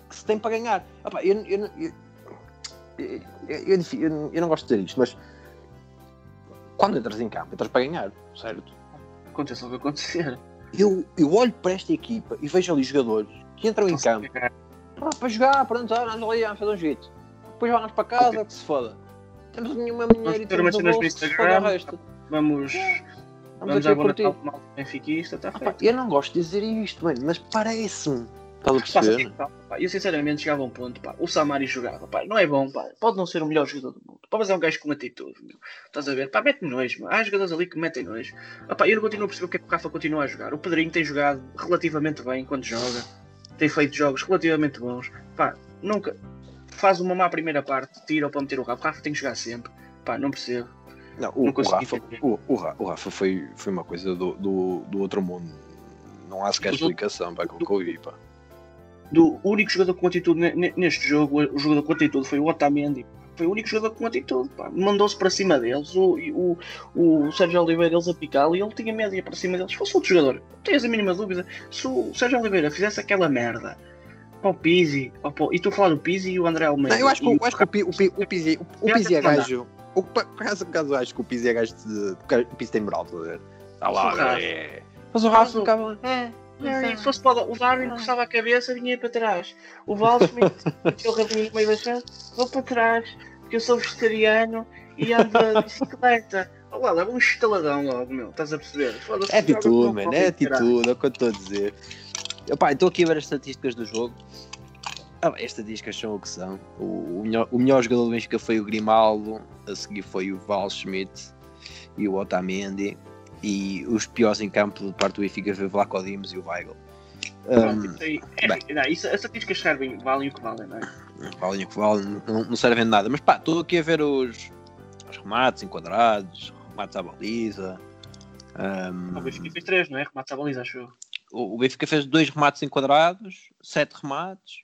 que se tem para ganhar. Epá, eu, eu, eu, eu, eu não gosto de dizer isto, mas quando entras em campo, entras para ganhar, certo? Acontece o que acontecer eu, eu olho para esta equipa e vejo ali jogadores que entram em campo ah, para jogar, para entrar, anda ali, a fazer um jeito. Depois vamos para casa, okay. que se foda. Temos nenhuma dinheiro e temos no bolso, se foda o resto. Vamos... Vamos, vamos a curtir. Benfiquista, tá ah, eu não gosto de dizer isto, mano, mas parece-me. Estás a perceber? Pá, pá, eu sinceramente chegava a um ponto, pá, o Samari jogava, pá, não é bom, pá, pode não ser o melhor jogador do mundo, pode ser um gajo com atitude, meu. estás a ver, pá, mete nojo, há jogadores ali que metem nojo, ah, pá, eu não continuo a perceber o que é que o Rafa continua a jogar, o Pedrinho tem jogado relativamente bem quando joga, tem feito jogos relativamente bons, pá, nunca faz uma má primeira parte, tira para meter o Rafa, o Rafa tem que jogar sempre, pá, não percebo. Não, o, não o, Rafa, o, o, o, Rafa foi, foi uma coisa do, do, do outro mundo, não há sequer explicação para o que eu vi, pá do único jogador com atitude neste jogo, o jogador com atitude foi o Otamendi. foi o único jogador com atitude. Mandou-se para cima deles. O, o, o Sérgio Oliveira eles a picá-lo e ele tinha média para cima deles. Se fosse outro jogador, não tens a mínima dúvida. Se o Sérgio Oliveira fizesse aquela merda para o Pizzi, e tu a falar do Pizzi e o André Almeida. Não, eu acho que, eu acho que o, o, o, o Pizzi, o, o Pizzi é gajo. O, por acaso, eu acho que o Pizzi é gajo de. O Pizzi tem moral, estás a ver? Está lá, é. Mas o Rafa ficava. É. É, se fosse para o Darwin coçava a cabeça vinha para trás. O Waldschmidt meteu o rabinho meio da chão, vou para trás, porque eu sou vegetariano e ando de bicicleta. Olha, leva um estaladão logo, meu, estás a perceber? É atitude, mano, é atitude, é o que eu estou a dizer. Epá, estou aqui a ver as estatísticas do jogo. Ah, as estatísticas são o que são. O, o, melhor, o melhor jogador do Benfica foi o Grimaldo, a seguir foi o Waldschmidt e o Otamendi e os piores em campo de parte do Benfica foi o Vlaco Dimos e o Weigl. Um, é, *laughs* não, isso, as estatísticas servem, valem o que valem, não é? Valem o que valem, não, não servem de nada. Mas pá, estou aqui a ver os, os remates enquadrados, remates à baliza. Um, o Benfica fez três, não é? Remates à baliza, acho eu. O, o Benfica fez dois remates enquadrados, sete remates,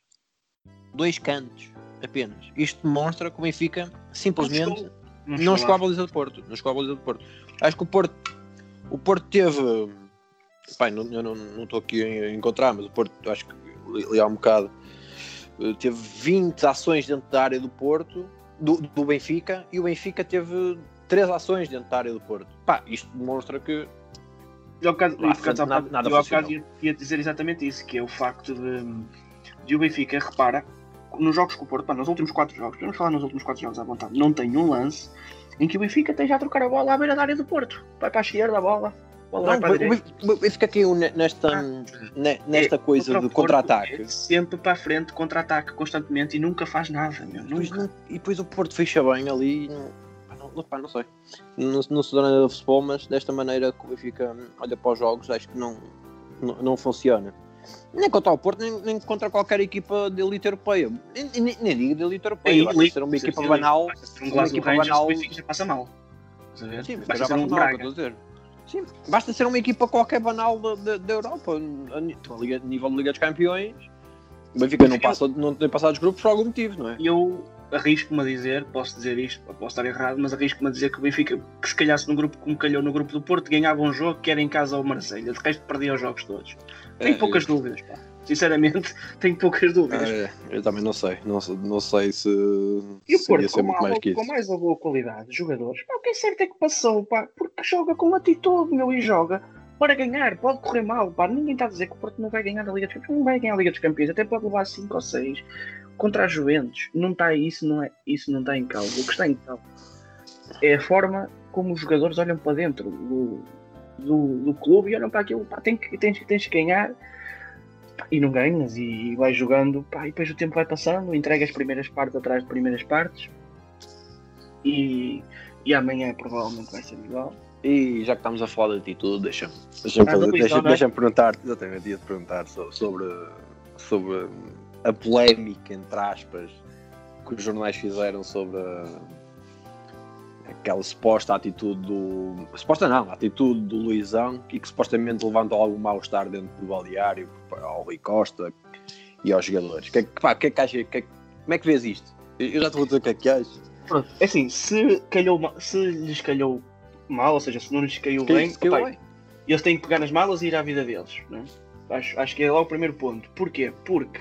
dois cantos apenas. Isto demonstra que o Benfica simplesmente não, não chegou à baliza do Porto. Não chegou à baliza do Porto. Acho que o Porto o Porto teve. Pai, não, eu não estou aqui a encontrar, mas o Porto, acho que li há um bocado, eh, teve 20 ações dentro da área do Porto, do, do Benfica, e o Benfica teve 3 ações dentro da área do Porto. Pá, isto demonstra que. Eu, caso, eu, caso, nada, nada eu, caso, ia, ia dizer exatamente isso, que é o facto de, de o Benfica, repara, nos jogos com o Porto, pá, nos últimos 4 jogos, vamos falar nos últimos 4 jogos à vontade, não tem um lance em que o Benfica tem já a trocar a bola à beira da área do Porto. Vai para a esquerda a bola. bola não, Benfica caiu nesta, ah, nesta é, coisa de contra-ataque. Sempre para a frente, contra-ataque constantemente e nunca faz nada. Meu, nunca. e depois o Porto fecha bem ali. Não, não, pá, não sei. Não, não nada de futebol, mas desta maneira que o Benfica olha para os jogos, acho que não, não, não funciona. Nem contra o Porto, nem, nem, contra qualquer equipa de elite europeia. Nem, nem, nem digo de elite europeia. Basta ser uma equipa banal. Ser um uma equipa banal. já passa mal. Sim, basta ser um mal, estou a dizer. Sim, basta ser uma equipa qualquer banal da Europa. A nível de Liga dos Campeões. O Benfica não, passa, não tem passado os grupos por algum motivo, não é? Eu arrisco-me a dizer, posso dizer isto, posso estar errado, mas arrisco-me a dizer que o Benfica, que se calhasse no grupo como calhou no grupo do Porto, ganhava um jogo, quer em casa ou Marseille. De resto, perdia os jogos todos. Tenho é, poucas eu... dúvidas, pá. Sinceramente, *laughs* tenho poucas dúvidas. É, eu também não sei. Não, não sei se. E o Porto, com, mais, com mais ou boa qualidade de jogadores, pá, o que é certo é que passou, pá, porque joga com atitude, meu, e joga para ganhar. Pode correr mal, pá. Ninguém está a dizer que o Porto não vai ganhar a Liga dos Campeões. Não vai ganhar a Liga dos Campeões, até pode levar 5 ou 6 contra a Juventus. Não está isso, não é, isso não está em causa. O que está em causa é a forma como os jogadores olham para dentro do, do, do clube e olham para aquilo, pá, tem que, tens, tens que ganhar pá, e não ganhas e, e vais jogando pá, e depois o tempo vai passando, entrega as primeiras partes atrás de primeiras partes e, e amanhã provavelmente vai ser igual. E já que estamos a falar de atitude, deixa-me deixa ah, deixa, deixa é? perguntar, exatamente, ia-te perguntar sobre, sobre a polémica, entre aspas, que os jornais fizeram sobre a, aquela suposta atitude do. Suposta não, a atitude do Luizão e que supostamente levanta algum mal-estar dentro do balneário ao Rui Costa e aos jogadores. Que, pá, que, é que, acha, que, como é que vês isto? Eu já te vou dizer o que é que achas. Pronto, é assim, se, calhou, se lhes calhou mal, ou seja, se não lhes caiu bem, opa, bem, eles têm que pegar nas malas e ir à vida deles. Não é? acho, acho que é lá o primeiro ponto. Porquê? Porque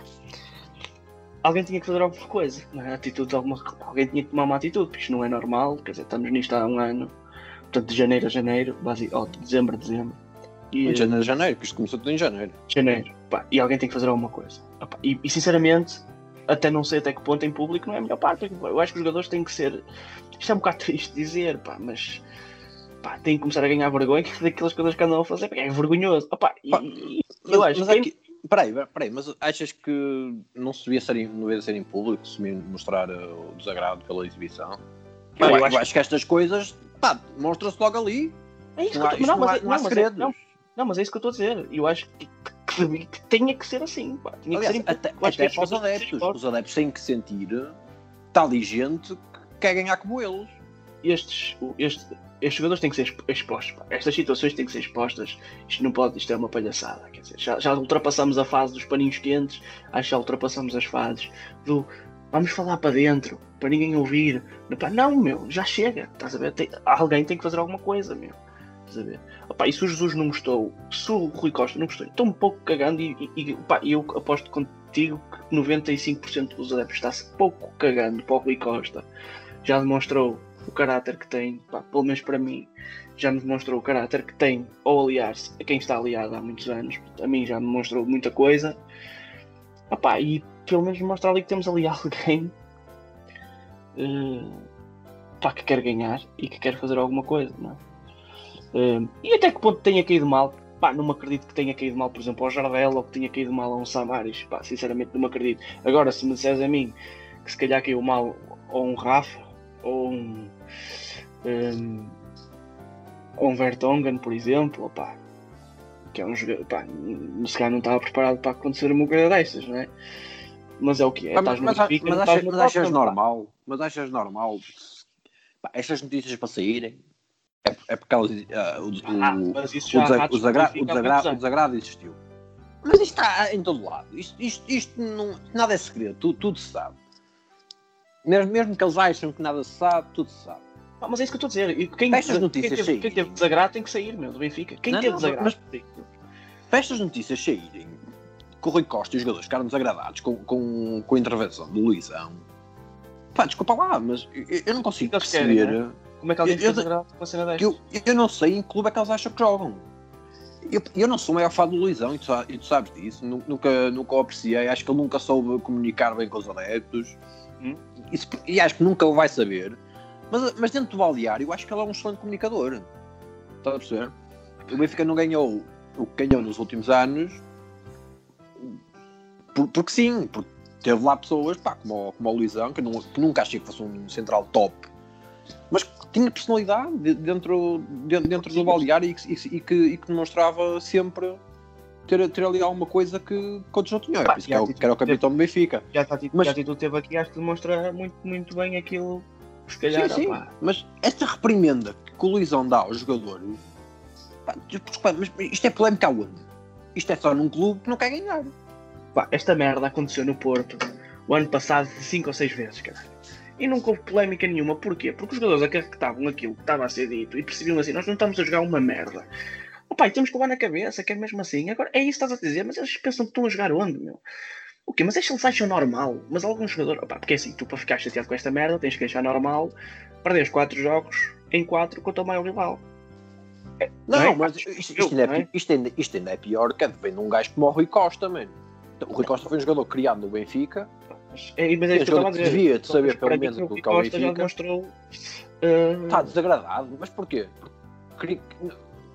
alguém tinha que fazer alguma coisa, é? Atitude alguma alguém tinha que tomar uma atitude, porque isto não é normal, quer dizer, estamos nisto há um ano, portanto de janeiro a janeiro, base, ou de dezembro a dezembro. E, de janeiro a janeiro, porque isto começou tudo em janeiro. Janeiro, pá, e alguém tem que fazer alguma coisa. e, e, sinceramente, até não sei até que ponto em público não é a melhor parte, eu acho que os jogadores têm que ser. Isto é um bocado *laughs* triste dizer, pá, mas pá, têm que começar a ganhar vergonha *laughs* daquelas coisas que andam a fazer, porque é vergonhoso. Opá, e, e, eu acho mas que. Peraí, peraí, mas achas que não se devia ser, não devia ser em público, se mostrar uh, o desagrado pela exibição? Pá, eu, eu, acho, acho que estas coisas, pá, mostra-se logo ali. É isso não, que eu, não, não, mas, não, há, não, segredos. Não, não, mas é isso que eu estou a dizer. Eu acho que, que, que tenha que ser assim. Pá. Tinha Aliás, que ser até, até para os adeptos. Os adeptos têm que sentir está ali gente que quer ganhar como eles. Estes, estes, estes jogadores têm que ser expostos. Estas situações têm que ser expostas. Isto não pode, isto é uma palhaçada. Quer dizer, já, já ultrapassamos a fase dos paninhos quentes, acho que já ultrapassamos as fases do vamos falar para dentro, para ninguém ouvir. Epá, não, meu, já chega, estás a ver? Tem, alguém tem que fazer alguma coisa, meu. Estás a ver? Epá, e se o Jesus não gostou, se o Rui Costa não gostou, estou um pouco cagando e, e, epá, eu aposto contigo que 95% dos adeptos está-se pouco cagando para o Rui Costa. Já demonstrou o caráter que tem, pá, pelo menos para mim, já me demonstrou o caráter que tem ao aliar-se a quem está aliado há muitos anos. A mim já me demonstrou muita coisa. Epá, e pelo menos mostrar ali que temos ali *laughs* alguém uh, pá, que quer ganhar e que quer fazer alguma coisa. Não é? uh, e até que ponto tenha caído mal? Pá, não me acredito que tenha caído mal, por exemplo, ao Jardel ou que tenha caído mal a um Samaris. Pá, sinceramente não me acredito. Agora, se me disseres a mim que se calhar caiu mal ou um Rafa ou um, um, um Vertonghen, por exemplo, opá, que é um jogador, pá, se calhar não estava preparado para acontecer uma coisa destas, não é? Mas é o que é. mas, mas, Benfica, mas, achas, mas achas normal? Mas achas normal? Pá, estas notícias para saírem é, é porque elas, uh, o, ah, o, o, desagrado, o, o desagrado existiu. Mas isto está em todo lado. Isto, isto, isto não, nada é segredo, tudo, tudo se sabe. Mesmo, mesmo que eles acham que nada se sabe, tudo se sabe. Ah, mas é isso que eu estou a dizer. Quem, Festas notícias quem, teve, quem teve desagrado tem que sair, meu, do Benfica. Quem não, teve não, desagrado. Mas, notícias saírem com o Rui Costa e os jogadores ficaram desagradados com, com, com a intervenção do Luizão. Pá, desculpa lá, mas eu, eu não consigo perceber. Querem, né? Como é que alguém fica desagradado com a cena desta? Eu, eu não sei em que clube é que eles acham que jogam. Eu, eu não sou o maior fã do Luizão e tu, e tu sabes disso. Nunca, nunca o apreciei. Acho que ele nunca soube comunicar bem com os adeptos. Hum? Isso, e acho que nunca o vai saber. Mas, mas dentro do balneário, eu acho que ele é um excelente comunicador. Estás a perceber? O Benfica não ganhou o que ganhou nos últimos anos por, porque sim, porque teve lá pessoas pá, como, o, como o Luizão, que, não, que nunca achei que fosse um central top, mas que tinha personalidade dentro, dentro, dentro do balneário e, que, e, que, e que demonstrava sempre ter, ter ali alguma coisa que, que outros não tinham. Pá, que, é o, que era o capitão do Benfica. Já está mas, já tu teve aqui, acho que demonstra muito, muito bem aquilo. Se calhar, sim, sim. mas esta reprimenda que o Luizão dá ao jogador, pá, mas isto é polémica aonde? Isto é só num clube que não quer ganhar. Pá, esta merda aconteceu no Porto o ano passado cinco ou seis vezes, cara. E nunca houve polémica nenhuma. Porquê? Porque os jogadores acreditavam aquilo que estava a ser dito e percebiam assim: nós não estamos a jogar uma merda. Opa, temos que levar na cabeça que é mesmo assim. Agora, é isso que estás a dizer, mas eles pensam que estão a jogar onde, meu? O quê? Mas eles acham normal. Mas alguns jogadores. Opa, porque é assim, tu para ficar chateado com esta merda tens que achar normal perder os 4 jogos em 4 contra o maior rival. É, não, não é? mas isto, isto, ainda é, é? isto, ainda, isto ainda é pior que vem de um gajo como o Rui Costa, mano. O Rui Costa foi um jogador criado no Benfica. É, mas é isso que eu estava a dizer. Devia de saber pelo menos o que o Benfica. já demonstrou. Uh... Está desagradado. Mas porquê? Porque,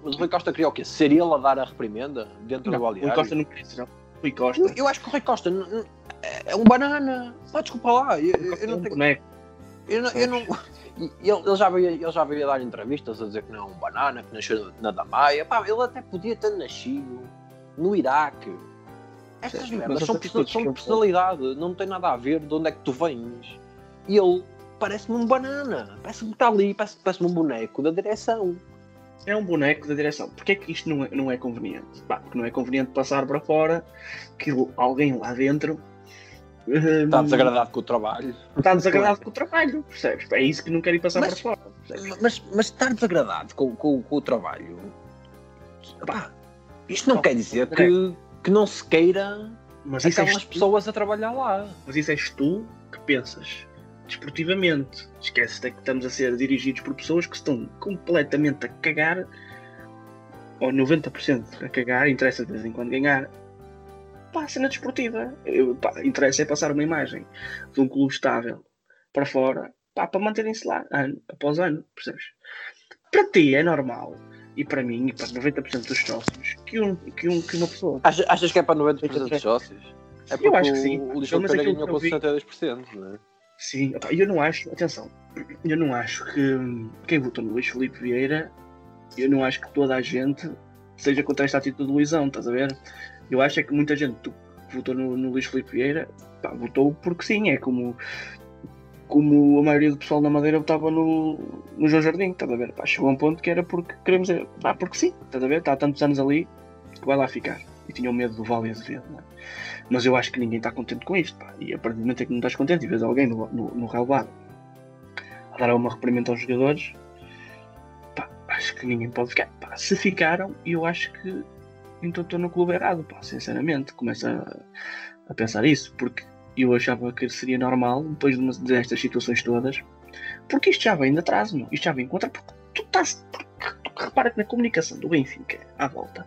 mas o Rui Costa queria o quê? Ser ele a dar a reprimenda dentro não, do? O Rui Costa não queria ser Rui Costa. Eu acho que o Rui Costa é um banana. Pá, desculpa lá. Eu, eu, não tenho. Boneco. Eu não, eu não, *laughs* ele, já veio, ele já veio a dar entrevistas a dizer que não é um banana, que nasceu na Damaia. Pá, ele até podia ter nascido no Iraque. Estas merdas são, são de personalidade, não tem nada a ver de onde é que tu vens. E ele parece-me um banana, parece-me que está ali, parece-me parece um boneco da direção. É um boneco da direção. Porquê é que isto não é, não é conveniente? Bah, porque não é conveniente passar para fora que alguém lá dentro Está desagradado com o trabalho. Está desagradado com o trabalho, percebes? É isso que não quero ir passar mas, para fora. Mas, mas estar desagradado com, com, com o trabalho, pá, isto não quer dizer que, que não se queira mas aquelas pessoas a trabalhar lá. Mas isso és tu que pensas desportivamente. Esquece-te que estamos a ser dirigidos por pessoas que estão completamente a cagar, ou 90% a cagar, interessa de vez em quando ganhar, pá, cena desportiva. Eu, pá, interessa é passar uma imagem de um clube estável para fora, pá, para manterem-se lá ano após ano, percebes? Para ti é normal, e para mim, e para 90% dos sócios, que, um, que, um, que uma pessoa. Achas, achas que é para 90% dos sócios? É porque eu acho que sim. O Lisboa ganhou com 62%, não é? Sim, eu não acho, atenção, eu não acho que quem votou no Luís Felipe Vieira, eu não acho que toda a gente seja contra esta atitude do Luizão, estás a ver? Eu acho é que muita gente que votou no, no Luís Filipe Vieira pá, votou porque sim, é como, como a maioria do pessoal na Madeira votava no, no João Jardim, estás a ver? Pá, chegou a um ponto que era porque queremos, pá, porque sim, estás a ver? Está há tantos anos ali que vai lá ficar. e tinham medo do Vale Azevedo. Não é? Mas eu acho que ninguém está contente com isto. Pá. E a partir do momento em que não estás contente e vês alguém no, no, no relevado a dar uma reprimenda aos jogadores, pá, acho que ninguém pode ficar. Pá, se ficaram, eu acho que então estou no clube errado, pá, sinceramente. Começo a, a pensar isso, porque eu achava que seria normal, depois de uma, destas situações todas, porque isto já vem de atrás, meu. isto já vem contra. Porque tu estás. Porque, repara que na comunicação do Benfica à volta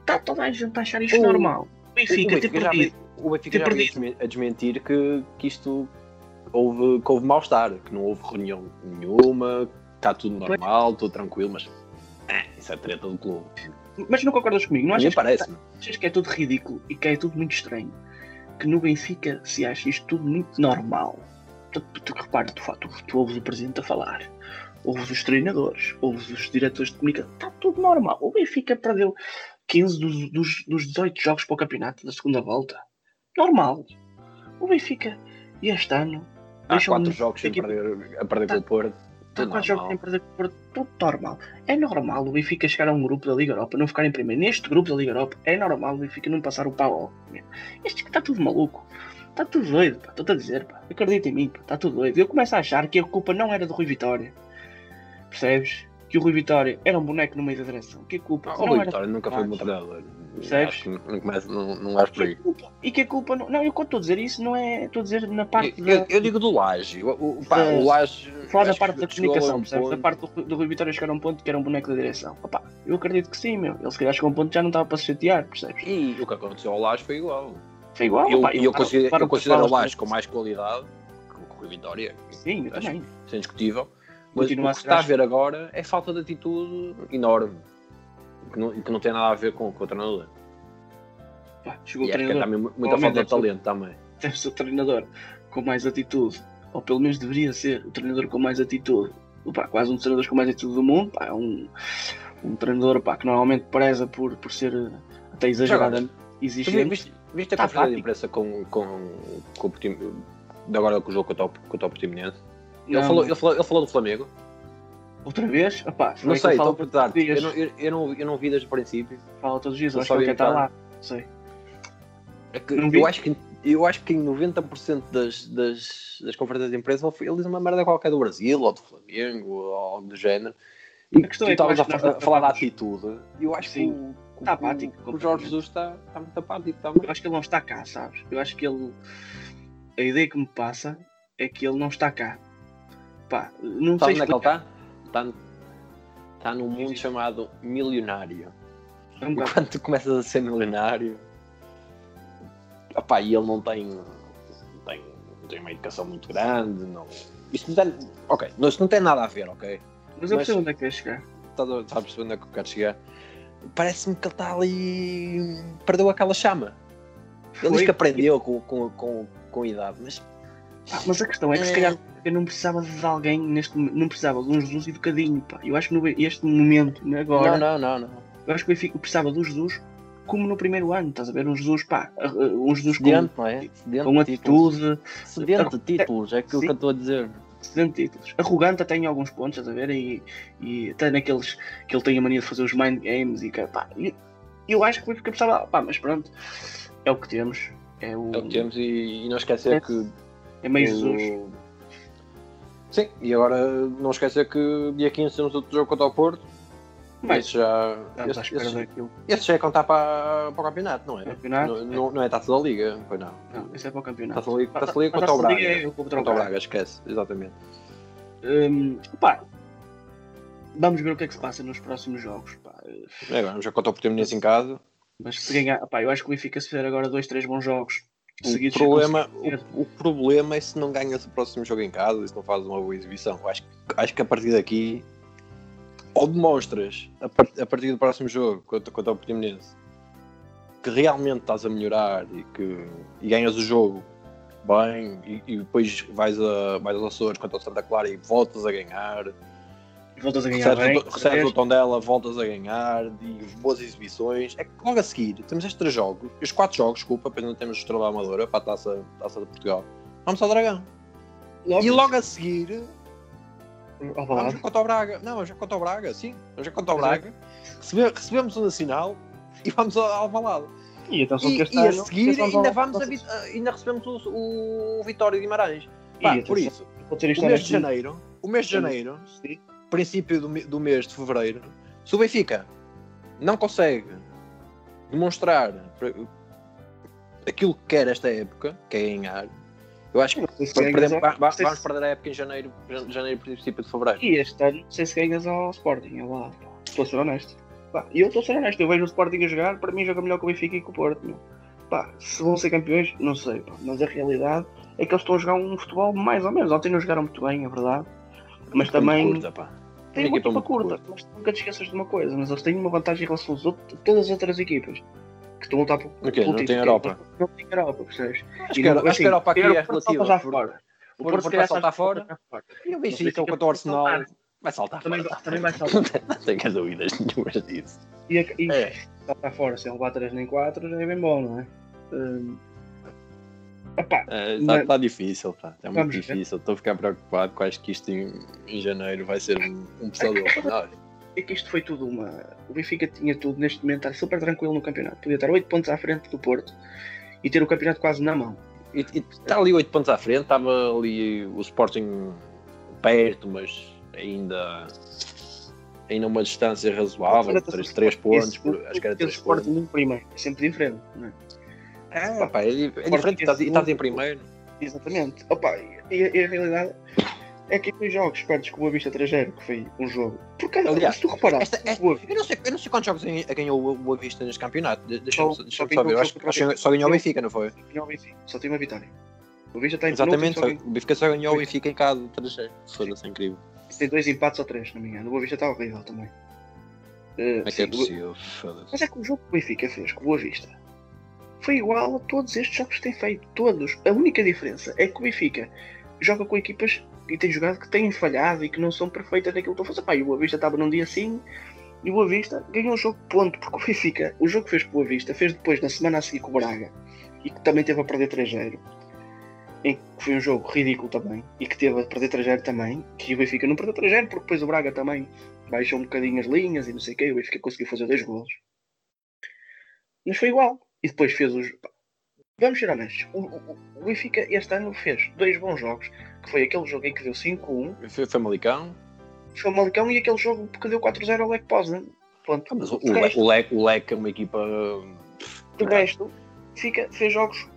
está toda a gente a achar isto O- normal. O Benfica, o ter Benfica já perdido. veio- o Benfica já perdido. a desmentir que, que isto houve, que houve mal-estar, que não houve reunião nenhuma, está tudo normal, tudo tranquilo, mas eh, isso é treta do clube. Mas não concordas comigo? Não achas, parece. achas que é tudo ridículo e que é tudo muito estranho? Que no Benfica se acha isto tudo muito normal. Tu, tu, tu repara, tu, fa- tu, tu ouves o presidente a falar, ouves os treinadores, ouves os diretores de comunicação, está tudo normal. O Benfica perdeu 15 dos, dos, dos 18 jogos para o campeonato da segunda volta. Normal. O Benfica, e este ano, Há quatro jogos sem perder, a perder Tá. com o Porto. Está Tudo quatro jogos normal. sem perder com o Porto, tudo normal. É normal o Benfica chegar a um grupo da Liga Europa, não ficar em primeiro. Neste grupo da Liga Europa, é normal o Benfica não passar o pau. Este que está tudo maluco. Está tudo doido, pá. Estou-te a dizer, pá. Acredita em mim, pá. Está tudo doido. Eu começo a achar que a culpa não era do Rui Vitória. Percebes? Que o Rui Vitória era um boneco no meio da direção. Que culpa Ah, o Rui Vitória nunca foi um bom Acho. treinador. Percebes? Acho não, começa, não, não vais por aí. E que a culpa não. Não, eu quando estou a dizer isso, não é. Estou a dizer na parte Eu, da. eu- eu digo do Laje. O, o, pá, Da- o Laje. Falar da acho parte da comunicação, um percebes? Da ponto- parte do, Rui- do Rui Vitória chegar a um ponto que era um boneco da direção. Opa, eu acredito que sim, meu. Ele se calhar chegou a um ponto que já não estava para se chatear, percebes? E o que aconteceu ao Laje foi igual. Foi igual, eu, opa, eu, para- considero, para eu considero o Laje com mais qualidade que o Rui Vitória. Sim, eu acho também. Isso é indiscutível. Mas o que está a ver agora é falta de atitude enorme. Que não, que não tem nada a ver com, com o treinador. Pá, chegou E o que é treinador, também mu- muita falta de talento também. deve ser o treinador com mais atitude, ou pelo menos deveria ser o treinador com mais atitude. Opa, quase um dos treinadores com mais atitude do mundo. Pá, é um, um treinador pá, que normalmente preza por, por ser eh, até vi- exigente. Viste, viste a Tá conferência de imprensa com, com, com o de agora com o jogo contra o, contra o Portimonense? Ele Não, falou, ele, falou, ele falou do Flamengo? Outra vez? Foi Não que sei, estou a perguntar. Eu não, eu, eu, não, eu não vi desde o princípio. Fala todos os dias, Eu acho que só ele vi metade. lá. Não sei. É que Não vi. eu, acho que, eu acho que em 90% das, das, das conferências de imprensa ele ele diz uma merda qualquer do Brasil ou do Flamengo ou algo do género. E A questão tu é que eu estavas a, acho que fa- nós a falar da atitude. E eu acho Sim. que o, que Está o- apático, o completamente. Jorge Jesus está, está muito apático também. Eu acho que ele não está cá, sabes? Eu acho que ele. A ideia que me passa é que ele não está cá. Pá, não sei Sabe onde é que ele está? Está, está num mundo chamado milionário. É um E quando tu começas a ser milionário, opá, e ele não tem, não tem, não tem uma educação muito grande, não. Isto não tem, ok, isto não tem nada a ver, ok? Mas eu percebo onde é que quer chegar. Estás a, perceber onde é que eu quero chegar? Parece-me que ele está ali. perdeu aquela chama. Ele diz que aprendeu com, com, com, com a idade, mas Ah, mas a questão é que se É. calhar eu não precisava de alguém neste momento, não precisava de um Jesus educadinho, pá. Eu acho que no, este momento, agora, não, não, não, não. eu acho que o Benfica precisava do Jesus como no primeiro ano, estás a ver? Um Jesus, pá, uh, um Jesus com, Sedente, não é? Sedente com de atitude, Sedente de títulos, é aquilo Sim. que eu estou a dizer. de títulos. Arrogante até em alguns pontos, estás a ver? E, e até naqueles que ele tem a mania de fazer os mind games e que, pá, eu, eu acho que o Benfica precisava, pá, mas pronto, é o que temos. É o, É o que temos e, e não esquecer É. que. é meio o- Jesus. Sim, e agora não esquecer que dia 15 temos outro jogo contra o Porto. Mas esse já. Esse, esse, esse já é contar para, para o campeonato, não é? Campeonato? Não, não, não é taça da Liga, pois não. Não, isso é para o campeonato. Taça da Liga, taça da Liga contra o Braga. É contra o Contra o Braga. Braga, esquece, exatamente. Hum, pá, vamos ver o que é que se passa nos próximos jogos. Pá. É, agora já contra o Portimonense em casa. Mas se ganhar, pá, eu acho que o Benfica se fizer agora dois, três bons jogos O problema, o, o problema é se não ganhas o próximo jogo em casa e se não fazes uma boa exibição. Acho, acho que a partir daqui, ou demonstras a, a partir do próximo jogo contra, contra o Portimonense que realmente estás a melhorar e que e ganhas o jogo bem e, e depois vais, a, vais aos Açores contra o Santa Clara e voltas a ganhar, voltas a ganhar recebes, bem. o, recebes o tom dela, voltas a ganhar e boas exibições. É que logo a seguir temos estes três jogos, os quatro jogos, desculpa, apenas temos o Estrela Amadora para a taça, taça de Portugal. Vamos ao Dragão. E logo a seguir vamos Valado. contra o Braga. Não, vamos contra o Braga, sim. Vamos contra o. Braga. Recebe- recebemos o Nacional e vamos ao, Valado. E, então, e, e a seguir ainda, vamos a, ainda recebemos o, o Vitória de Guimarães. Pá, e, por isso, o mês de janeiro, o mês de janeiro, Sim. Princípio do, do mês de fevereiro, se o Benfica não consegue demonstrar aquilo que quer esta época, que é ganhar, eu acho que se perder, ao... vamos, vamos perder a época em janeiro, janeiro princípio de fevereiro. E este ano, não sei se ganhas ao Sporting, eu lá, estou a ser honesto. E eu estou a ser honesto, eu vejo o Sporting a jogar, para mim joga melhor que o Benfica e com o Porto. Pá, se vão ser campeões, não sei, pá, mas a realidade é que eles estão a jogar um futebol mais ou menos. Ontem não jogaram muito bem, é verdade, mas também. Curta, pá. Tem uma equipa curta, curta, mas nunca te esqueças de uma coisa, mas eles têm uma vantagem em relação a todas as outras equipas que estão a lutar por, okay, não tem Europa. Não tem Europa, percebes? Acho, que, acho assim, que a Europa aqui é relativa. Já fora. O Porto se calhar saltar fora. E o Benfica contra o Arsenal vai saltar também, fora. Também vai saltar. *laughs* não tenho dúvidas nenhumas disso. E, e é. saltar fora, se ele levar 3 nem 4, já é bem bom, não é? Hum, está é, tá, tá difícil, pá. É muito difícil. Estou a ficar preocupado com acho que isto em, em janeiro vai ser um, um pesadelo *laughs* para é que isto foi tudo uma. O Benfica tinha tudo neste momento, está super tranquilo no campeonato. Podia estar 8 pontos à frente do Porto e ter o campeonato quase na mão. E, e está ali 8 pontos à frente, estava ali o Sporting perto, mas ainda. Ainda uma distância razoável, 3, 3 pontos, acho que era 3 pontos. Sporting em primeiro, é sempre diferente, não é? É, pá, é, é diferente, estás, estás em primeiro. Exatamente. Opa, e, e a realidade é que em jogos perdes com o Boa Vista 3-0, que foi um jogo. Porque, Aliás, se tu reparar, esta, esta, eu, não sei, eu não sei quantos jogos ganhou o Boa Vista neste campeonato. Deixa-me só, deixa só ver. Eu acho que só ganhou o Benfica, não foi? Ganhou o Benfica, só tem uma vitória. O Benfica está em Exatamente, só, o Benfica só ganhou o Benfica em casa 3-0. Foda-se, incrível. Tem dois empates ou três, não me engano. O Boa Vista está horrível também. Uh, é que é possível, foda-se. Mas é que o jogo que o Benfica fez com o Boa Vista foi igual a todos estes jogos que tem feito. Todos. A única diferença é que o Benfica joga com equipas e tem jogado que têm falhado e que não são perfeitas naquilo que estão a fazer. Pá, e o Boa Vista estava num dia assim e o Boa Vista ganhou o jogo ponto, porque o Benfica, o jogo que fez com o Boa Vista, fez depois na semana a seguir com o Braga e que também teve a perder 3-0. Em que foi um jogo ridículo também e que teve a perder 3-0 também. Que o Benfica não perdeu 3-0 porque depois o Braga também baixou um bocadinho as linhas e não sei o que. O Benfica conseguiu fazer dois golos, mas foi igual. E depois fez os. Vamos ser honestos, o, o, o Benfica este ano fez dois bons jogos, que foi aquele jogo em que deu 5-1. Foi Famalicão? Foi o Malicão e aquele jogo que deu 4-0 ao Lec Poznan. Ponto. Ah, mas o, o, resto, o, Lec, o Lec é uma equipa. De resto, fica, fez jogos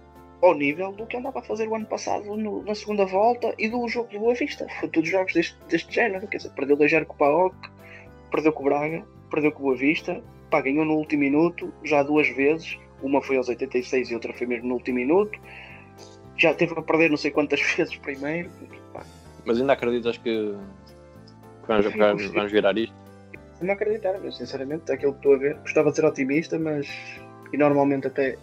ao nível do que andava a fazer o ano passado no, na segunda volta e do jogo do Boa Vista. Foi todos jogos deste, deste género. Quer dizer, perdeu 2-0 com o PAOC, perdeu com o Braga, perdeu com o Boa Vista, pá, ganhou no último minuto, já duas vezes uma foi aos 86 e outra foi mesmo no último minuto. Já teve a perder não sei quantas *laughs* vezes primeiro. Mas ainda acreditas que, que vamos, vamos, vamos virar isto? Não acreditar, mas sinceramente, aquilo que estou a ver, gostava de ser otimista, mas e normalmente até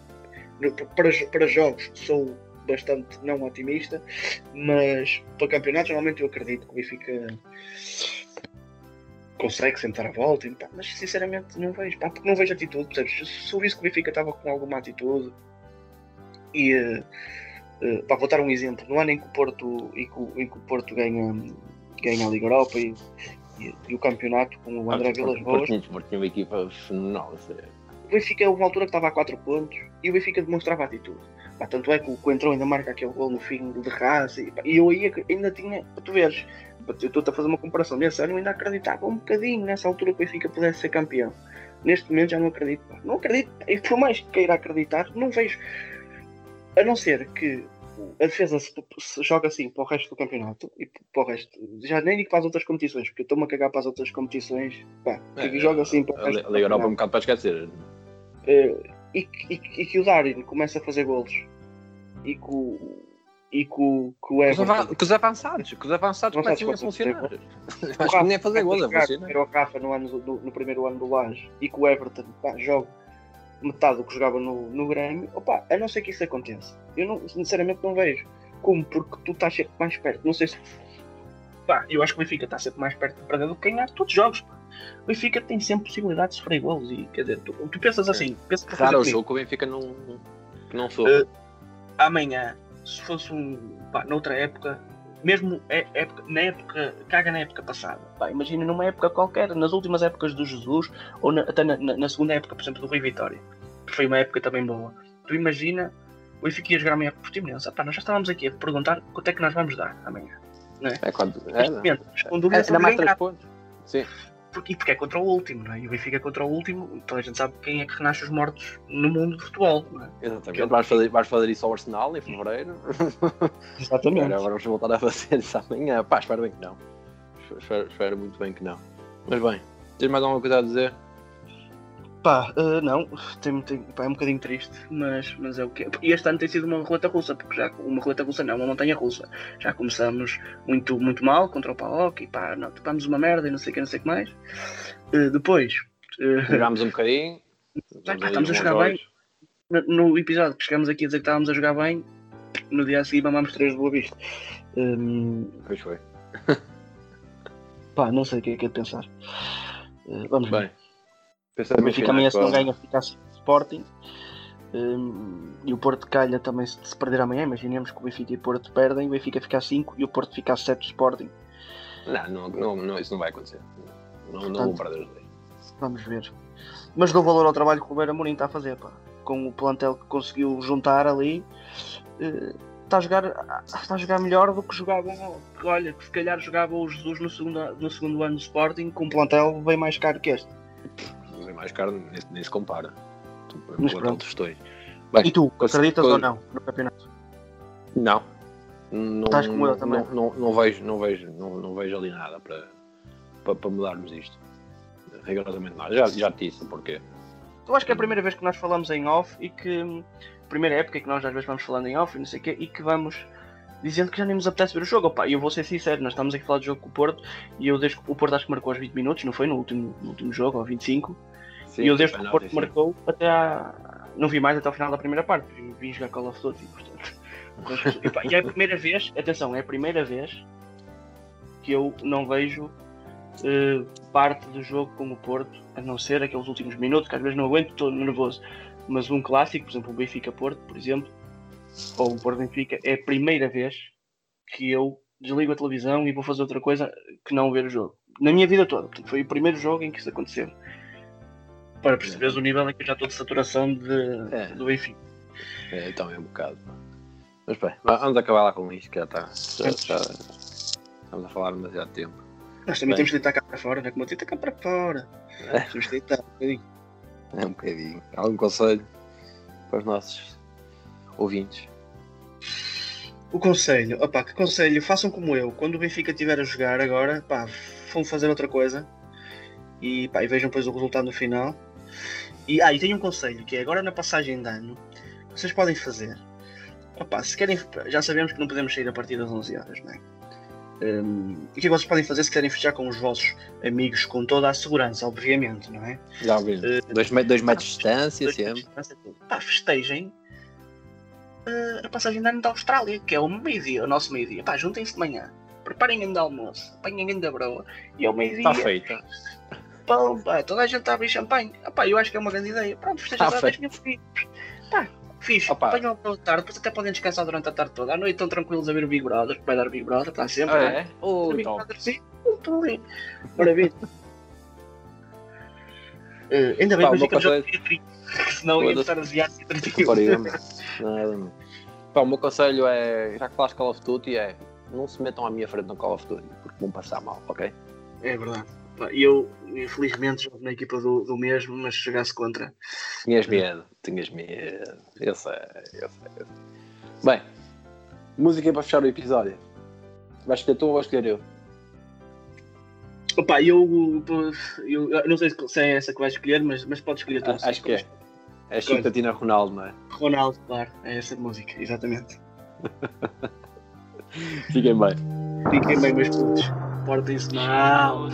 para, para jogos sou bastante não otimista, mas para campeonatos normalmente eu acredito que o Benfica consegue sentar a volta, e, pá, mas sinceramente não vejo, pá, porque não vejo atitude, percebes? Se eu visse que o Benfica estava com alguma atitude e uh, uh, pá, vou dar um exemplo, no ano em que o Porto, em que, em que o Porto ganha, ganha a Liga Europa e, e, e o campeonato com o André Vilas Boas. O Porto tinha uma equipa fenomenal, o Benfica uma altura que estava a 4 pontos e o Benfica demonstrava atitude. Pá, tanto é que o Coentrão ainda marca aquele gol no fim de raça e, e eu aí ainda tinha, tu veres, eu estou a fazer uma comparação. Nesse ano eu ainda acreditava um bocadinho nessa altura que o Benfica pudesse ser campeão. Neste momento já não acredito. Não acredito. E por mais que queira acreditar, não vejo. A não ser que a defesa se, se joga assim para o resto do campeonato e para o resto. Já nem digo para as outras competições, porque eu estou-me a cagar para as outras competições. Pá, é, que joga assim para o resto. A Liga Europa é um bocado para esquecer. Uh, e, e, e, que o Darin começa a fazer golos e que o, e com, com o Everton. Com os avançados, com os avançados começam a funcionar. Acho que nem a fazer gol, a funcionar. Era o Rafa no, ano, no, no, primeiro ano do Laje e com o Everton, pá, jogo metade do que jogava no, no Grêmio, opa, a não ser que isso aconteça. Eu não, sinceramente não vejo como, porque tu estás sempre mais perto. Não sei se. Pá, eu acho que o Benfica está sempre mais perto de perder do que ganhar todos os jogos. Pá. O Benfica tem sempre possibilidade de sofrer gols e quer dizer, tu, tu pensas assim. Pensa claro, o jogo que o Benfica não, não sou. Uh, amanhã se fosse um, pá, noutra época, mesmo é, época, na época, caga na época passada. Pá, imagina numa época qualquer, nas últimas épocas do Jesus, ou na, até na, na, segunda época, por exemplo, do Rui Vitória. foi uma época também boa. Tu imagina, o Benfica ia jogar amanhã com o Portimonense. Epá, nós já estávamos aqui a perguntar quanto é que nós vamos dar amanhã. Não é? É quando. É, Neste momento, com é, dúvida é, sobre mais quem 3 cá. pontos. Sim. Porque, e porque é contra o último, não é? E o Benfica é contra o último, então a gente sabe quem é que renasce os mortos no mundo do futebol, não é? Exatamente. Vais fazer, vais fazer isso ao Arsenal em fevereiro. *laughs* Exatamente. Agora vamos voltar a fazer isso amanhã. Pá, espero bem que não. Espero, espero muito bem que não. Mas bem, tens mais alguma coisa a dizer? Pá, eh, não, tem, tem- é um bocadinho triste, mas, mas é o que é. E este ano tem sido uma roleta russa, porque já uma roleta russa não, uma montanha russa. Já começamos muito, muito mal contra o PAOK e pá, não, tocamos uma merda e não sei o que, não sei o que mais. Eh, depois, eh, Jogámos um bocadinho. pá, estamos a jogar bem. no, no episódio que chegamos aqui a dizer que estávamos a jogar bem, no dia a seguir mamámos três de boa vista. Hum, Pois foi. pá, não sei o que é que é de pensar. Eh, vamos ver. O Benfica amanhã se não ganha fica assim Sporting. Hum, e o Porto calha também se, se perder amanhã. Imaginemos que o Benfica e o Porto perdem, o Benfica fica a 5 e o Porto fica a 7 do Sporting. Não, não, não, não, isso não vai acontecer. Não, não vou perder os dois. Vamos ver. Mas dou valor ao trabalho que o Roberto Amorim está a fazer. Pá. Com o plantel que conseguiu juntar ali, eh, está, a jogar, está a jogar melhor do que jogava. Olha, que se calhar jogava o Jesus no segundo, no segundo ano do Sporting com um plantel bem mais caro que este. É mais caro, nem, nem se compara. Tu, Mas com pronto. tostões. Bem, E tu, acreditas ou não no campeonato? Não. Não, Estás como eu não, também. Não, não, não vejo, não, vejo, não, não vejo ali nada para, para, para mudarmos isto. Rigorosamente nada. Já, já te disse o porquê. Eu acho que é a primeira vez que nós falamos em off e que. Primeira época que nós às vezes vamos falando em off e não sei o quê, e que vamos dizendo que já nem nos apetece ver o jogo. Opa, e eu vou ser sincero, nós estamos aqui a falar de jogo com o Porto e eu desde que o Porto acho que marcou aos 20 minutos, não foi? No último, no último jogo, aos 25. Sim, e eu desde que o Porto marcou até à. Não vi mais até ao final da primeira parte, vim, jogar Call of Duty, portanto. *laughs* E, pá, e é a primeira vez, atenção, é a primeira vez que eu não vejo eh, parte do jogo com o Porto, a não ser aqueles últimos minutos, que às vezes não aguento, estou nervoso. Mas um clássico, por exemplo, o Benfica-Porto, por exemplo, ou o Porto-Benfica, é a primeira vez que eu desligo a televisão e vou fazer outra coisa que não ver o jogo. Na minha vida toda. Portanto, foi o primeiro jogo em que isso aconteceu. Para perceberes o nível em que eu já estou de saturação de, É. do Benfica. É, então é um bocado. Mas bem, vamos acabar lá com isto, que já está. Já, já, estamos a falar demasiado tempo. Nós também Bem. temos de deitar cá para fora, não é como eu deitar cá para fora. É. Temos de deitar um bocadinho. É um bocadinho. Algum conselho para os nossos ouvintes? O conselho, opá, que conselho, façam como eu, quando o Benfica estiver a jogar agora, pá, vão fazer outra coisa e, pá, e vejam depois o resultado no final. E, ah, e tenho um conselho, que é agora na passagem de ano, vocês podem fazer, opá, se querem, já sabemos que não podemos sair a partir das 11 horas, não é? E o que é que vocês podem fazer se quiserem fechar com os vossos amigos, com toda a segurança, obviamente, não é? Já ouvimos. dois, me- dois metros de distância, Dois sempre. de distância. Pá, festejem eh, a passagem de ano da Austrália, que é o meio-dia, o nosso meio-dia. Pá, juntem-se de manhã, preparem ainda almoço, apanhem ainda broa e ao meio-dia. Está feita. Pão, pá, toda a gente está a abrir champanhe. Ah, pá, eu acho que é uma grande ideia. Pronto, festejam Tá lá, feito. deixem filhos. Pá, fixe, apanham pela tarde, depois até podem descansar durante a tarde toda. À noite estão tranquilos a ver o Big Brother, que vai dar o Big Brother, está sempre. Ah, não é? Oh, O Big então. Brother, sim, tudo ali. Maravilha. *laughs* Eh, ainda bem Pá, que conselho- dia 30, senão ia estar asiático 31. Porém, *laughs* Nada, mano. Pá, o meu conselho é, já que falaste Call of Duty, é não se metam à minha frente no Call of Duty, porque vão passar mal, ok? É verdade. E eu, infelizmente, jogo na equipa do, do mesmo, mas se jogasse contra. Tinhas medo, tinhas medo. Eu sei, eu sei, eu sei. Bem, música para fechar o episódio. Vais escolher tu ou vou escolher eu? Opa, eu, eu, eu não sei se é essa que vais escolher, mas, mas podes escolher tu. Ah, acho que é. É Chicatina Ronaldo, não é? Ronaldo, claro, é essa música, exatamente. *laughs* Fiquem bem. Fiquem bem, meus putos. Portem-se mal.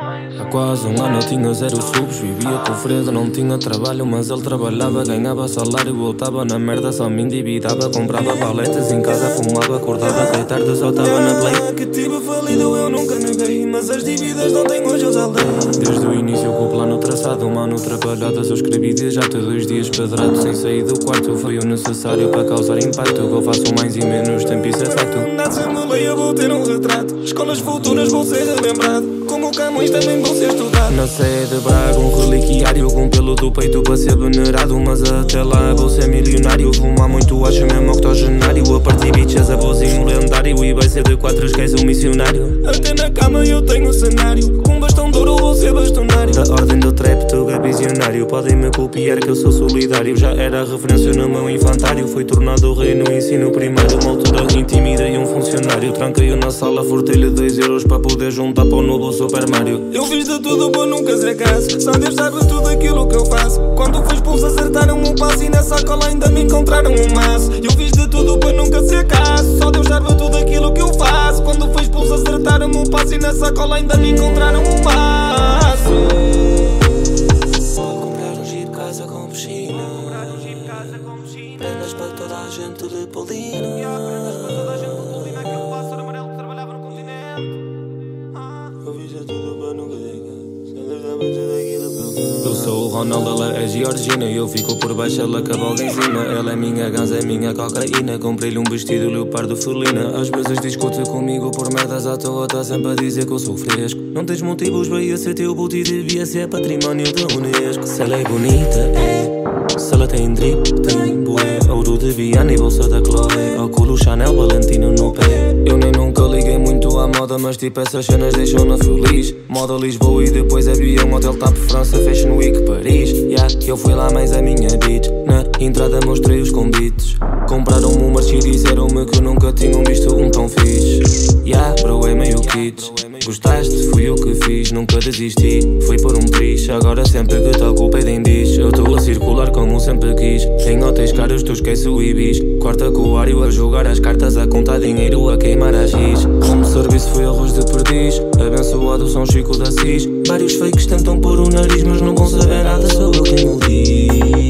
Há quase um ano eu tinha zero subs Vivia com o Fredo, não tinha trabalho Mas ele trabalhava, ganhava salário Voltava na merda, só me endividava Comprava paletes em casa, fumava Acordava até tarde, só tava na play. Que tive falido eu nunca neguei Mas as dívidas não tenho hoje eu saldei Desde o início com o plano traçado Um ano trabalhadas eu escrevi dias Já te dois dias pedrado Sem sair do quarto foi o necessário Para causar impacto Que eu faço mais e menos tempo isso é facto Nada se me leia, vou ter um retrato Escolas futuras vou ser lembrado Com o Camões também em você estudar Na sede de Braga um reliquiário Com pelo do peito para ser venerado Mas até lá vou ser milionário. Fumar muito acho mesmo octogenário. A partir bichas a vozinho lendário E vai ser de quatro esquece o missionário. Até na cama eu tenho cenário. Com bastão de ouro vou ser bastonário. Da ordem do trap tu é visionário. Podem me copiar que eu sou solidário. Já era referência no meu infantário. Fui tornado rei no ensino primário. Uma altura intimidei um funcionário. Tranquei-o na sala, furtei-lhe dois euros Para poder juntar para o novo Super Mario Eu fiz de tudo para nunca ser caso Só Deus sabe tudo aquilo que eu faço. Quando fui expulso acertaram um passo E nessa cola ainda me encontraram um maço. Eu fiz de tudo para nunca ser caso Só Deus sabe tudo aquilo que eu faço. Quando fui expulso acertaram um passo E nessa cola ainda me encontraram um maço. Comprar um jeep casa com piscina. Prendas para toda a gente de Paulina Eu sou o Ronaldo, ela é Georgina Eu fico por baixo, ela cavalga em cima. Ela é minha ganza, é minha cocaína Comprei-lhe um vestido leopardo felina. Às vezes discute comigo por merdas à toa Tá sempre a dizer que eu sou fresco. Não tens motivos para ser teu booty Devia ser património da Unesco. Se ela é bonita, é ela tem drip, tem bué. Ouro de Viana e bolsa da Chloe Óculo Chanel, Valentino no pé. Eu nem nunca liguei muito à moda Mas tipo essas cenas deixam-na feliz. Moda Lisboa e depois avião Hotel Tap França, Fashion Week Paris. Yeah, Eu fui lá mais a minha bitch Na entrada mostrei os convites. Compraram-me um Mercedes e disseram-me que nunca tinham visto um tão fixe. Yeah, bro, é meio kits Gostaste? Fui eu que fiz, nunca desisti. Fui por um triz, agora sempre que toco o pedem diz. Eu estou a circular como sempre quis. Em hotéis caros tu esquece o ibis. Quarta com o Ario a jogar as cartas A contar dinheiro, a queimar a giz Como serviço foi arroz de perdiz. Abençoado São Chico da Cis Vários fakes tentam pôr o nariz Mas não vão saber nada, sou eu quem o diz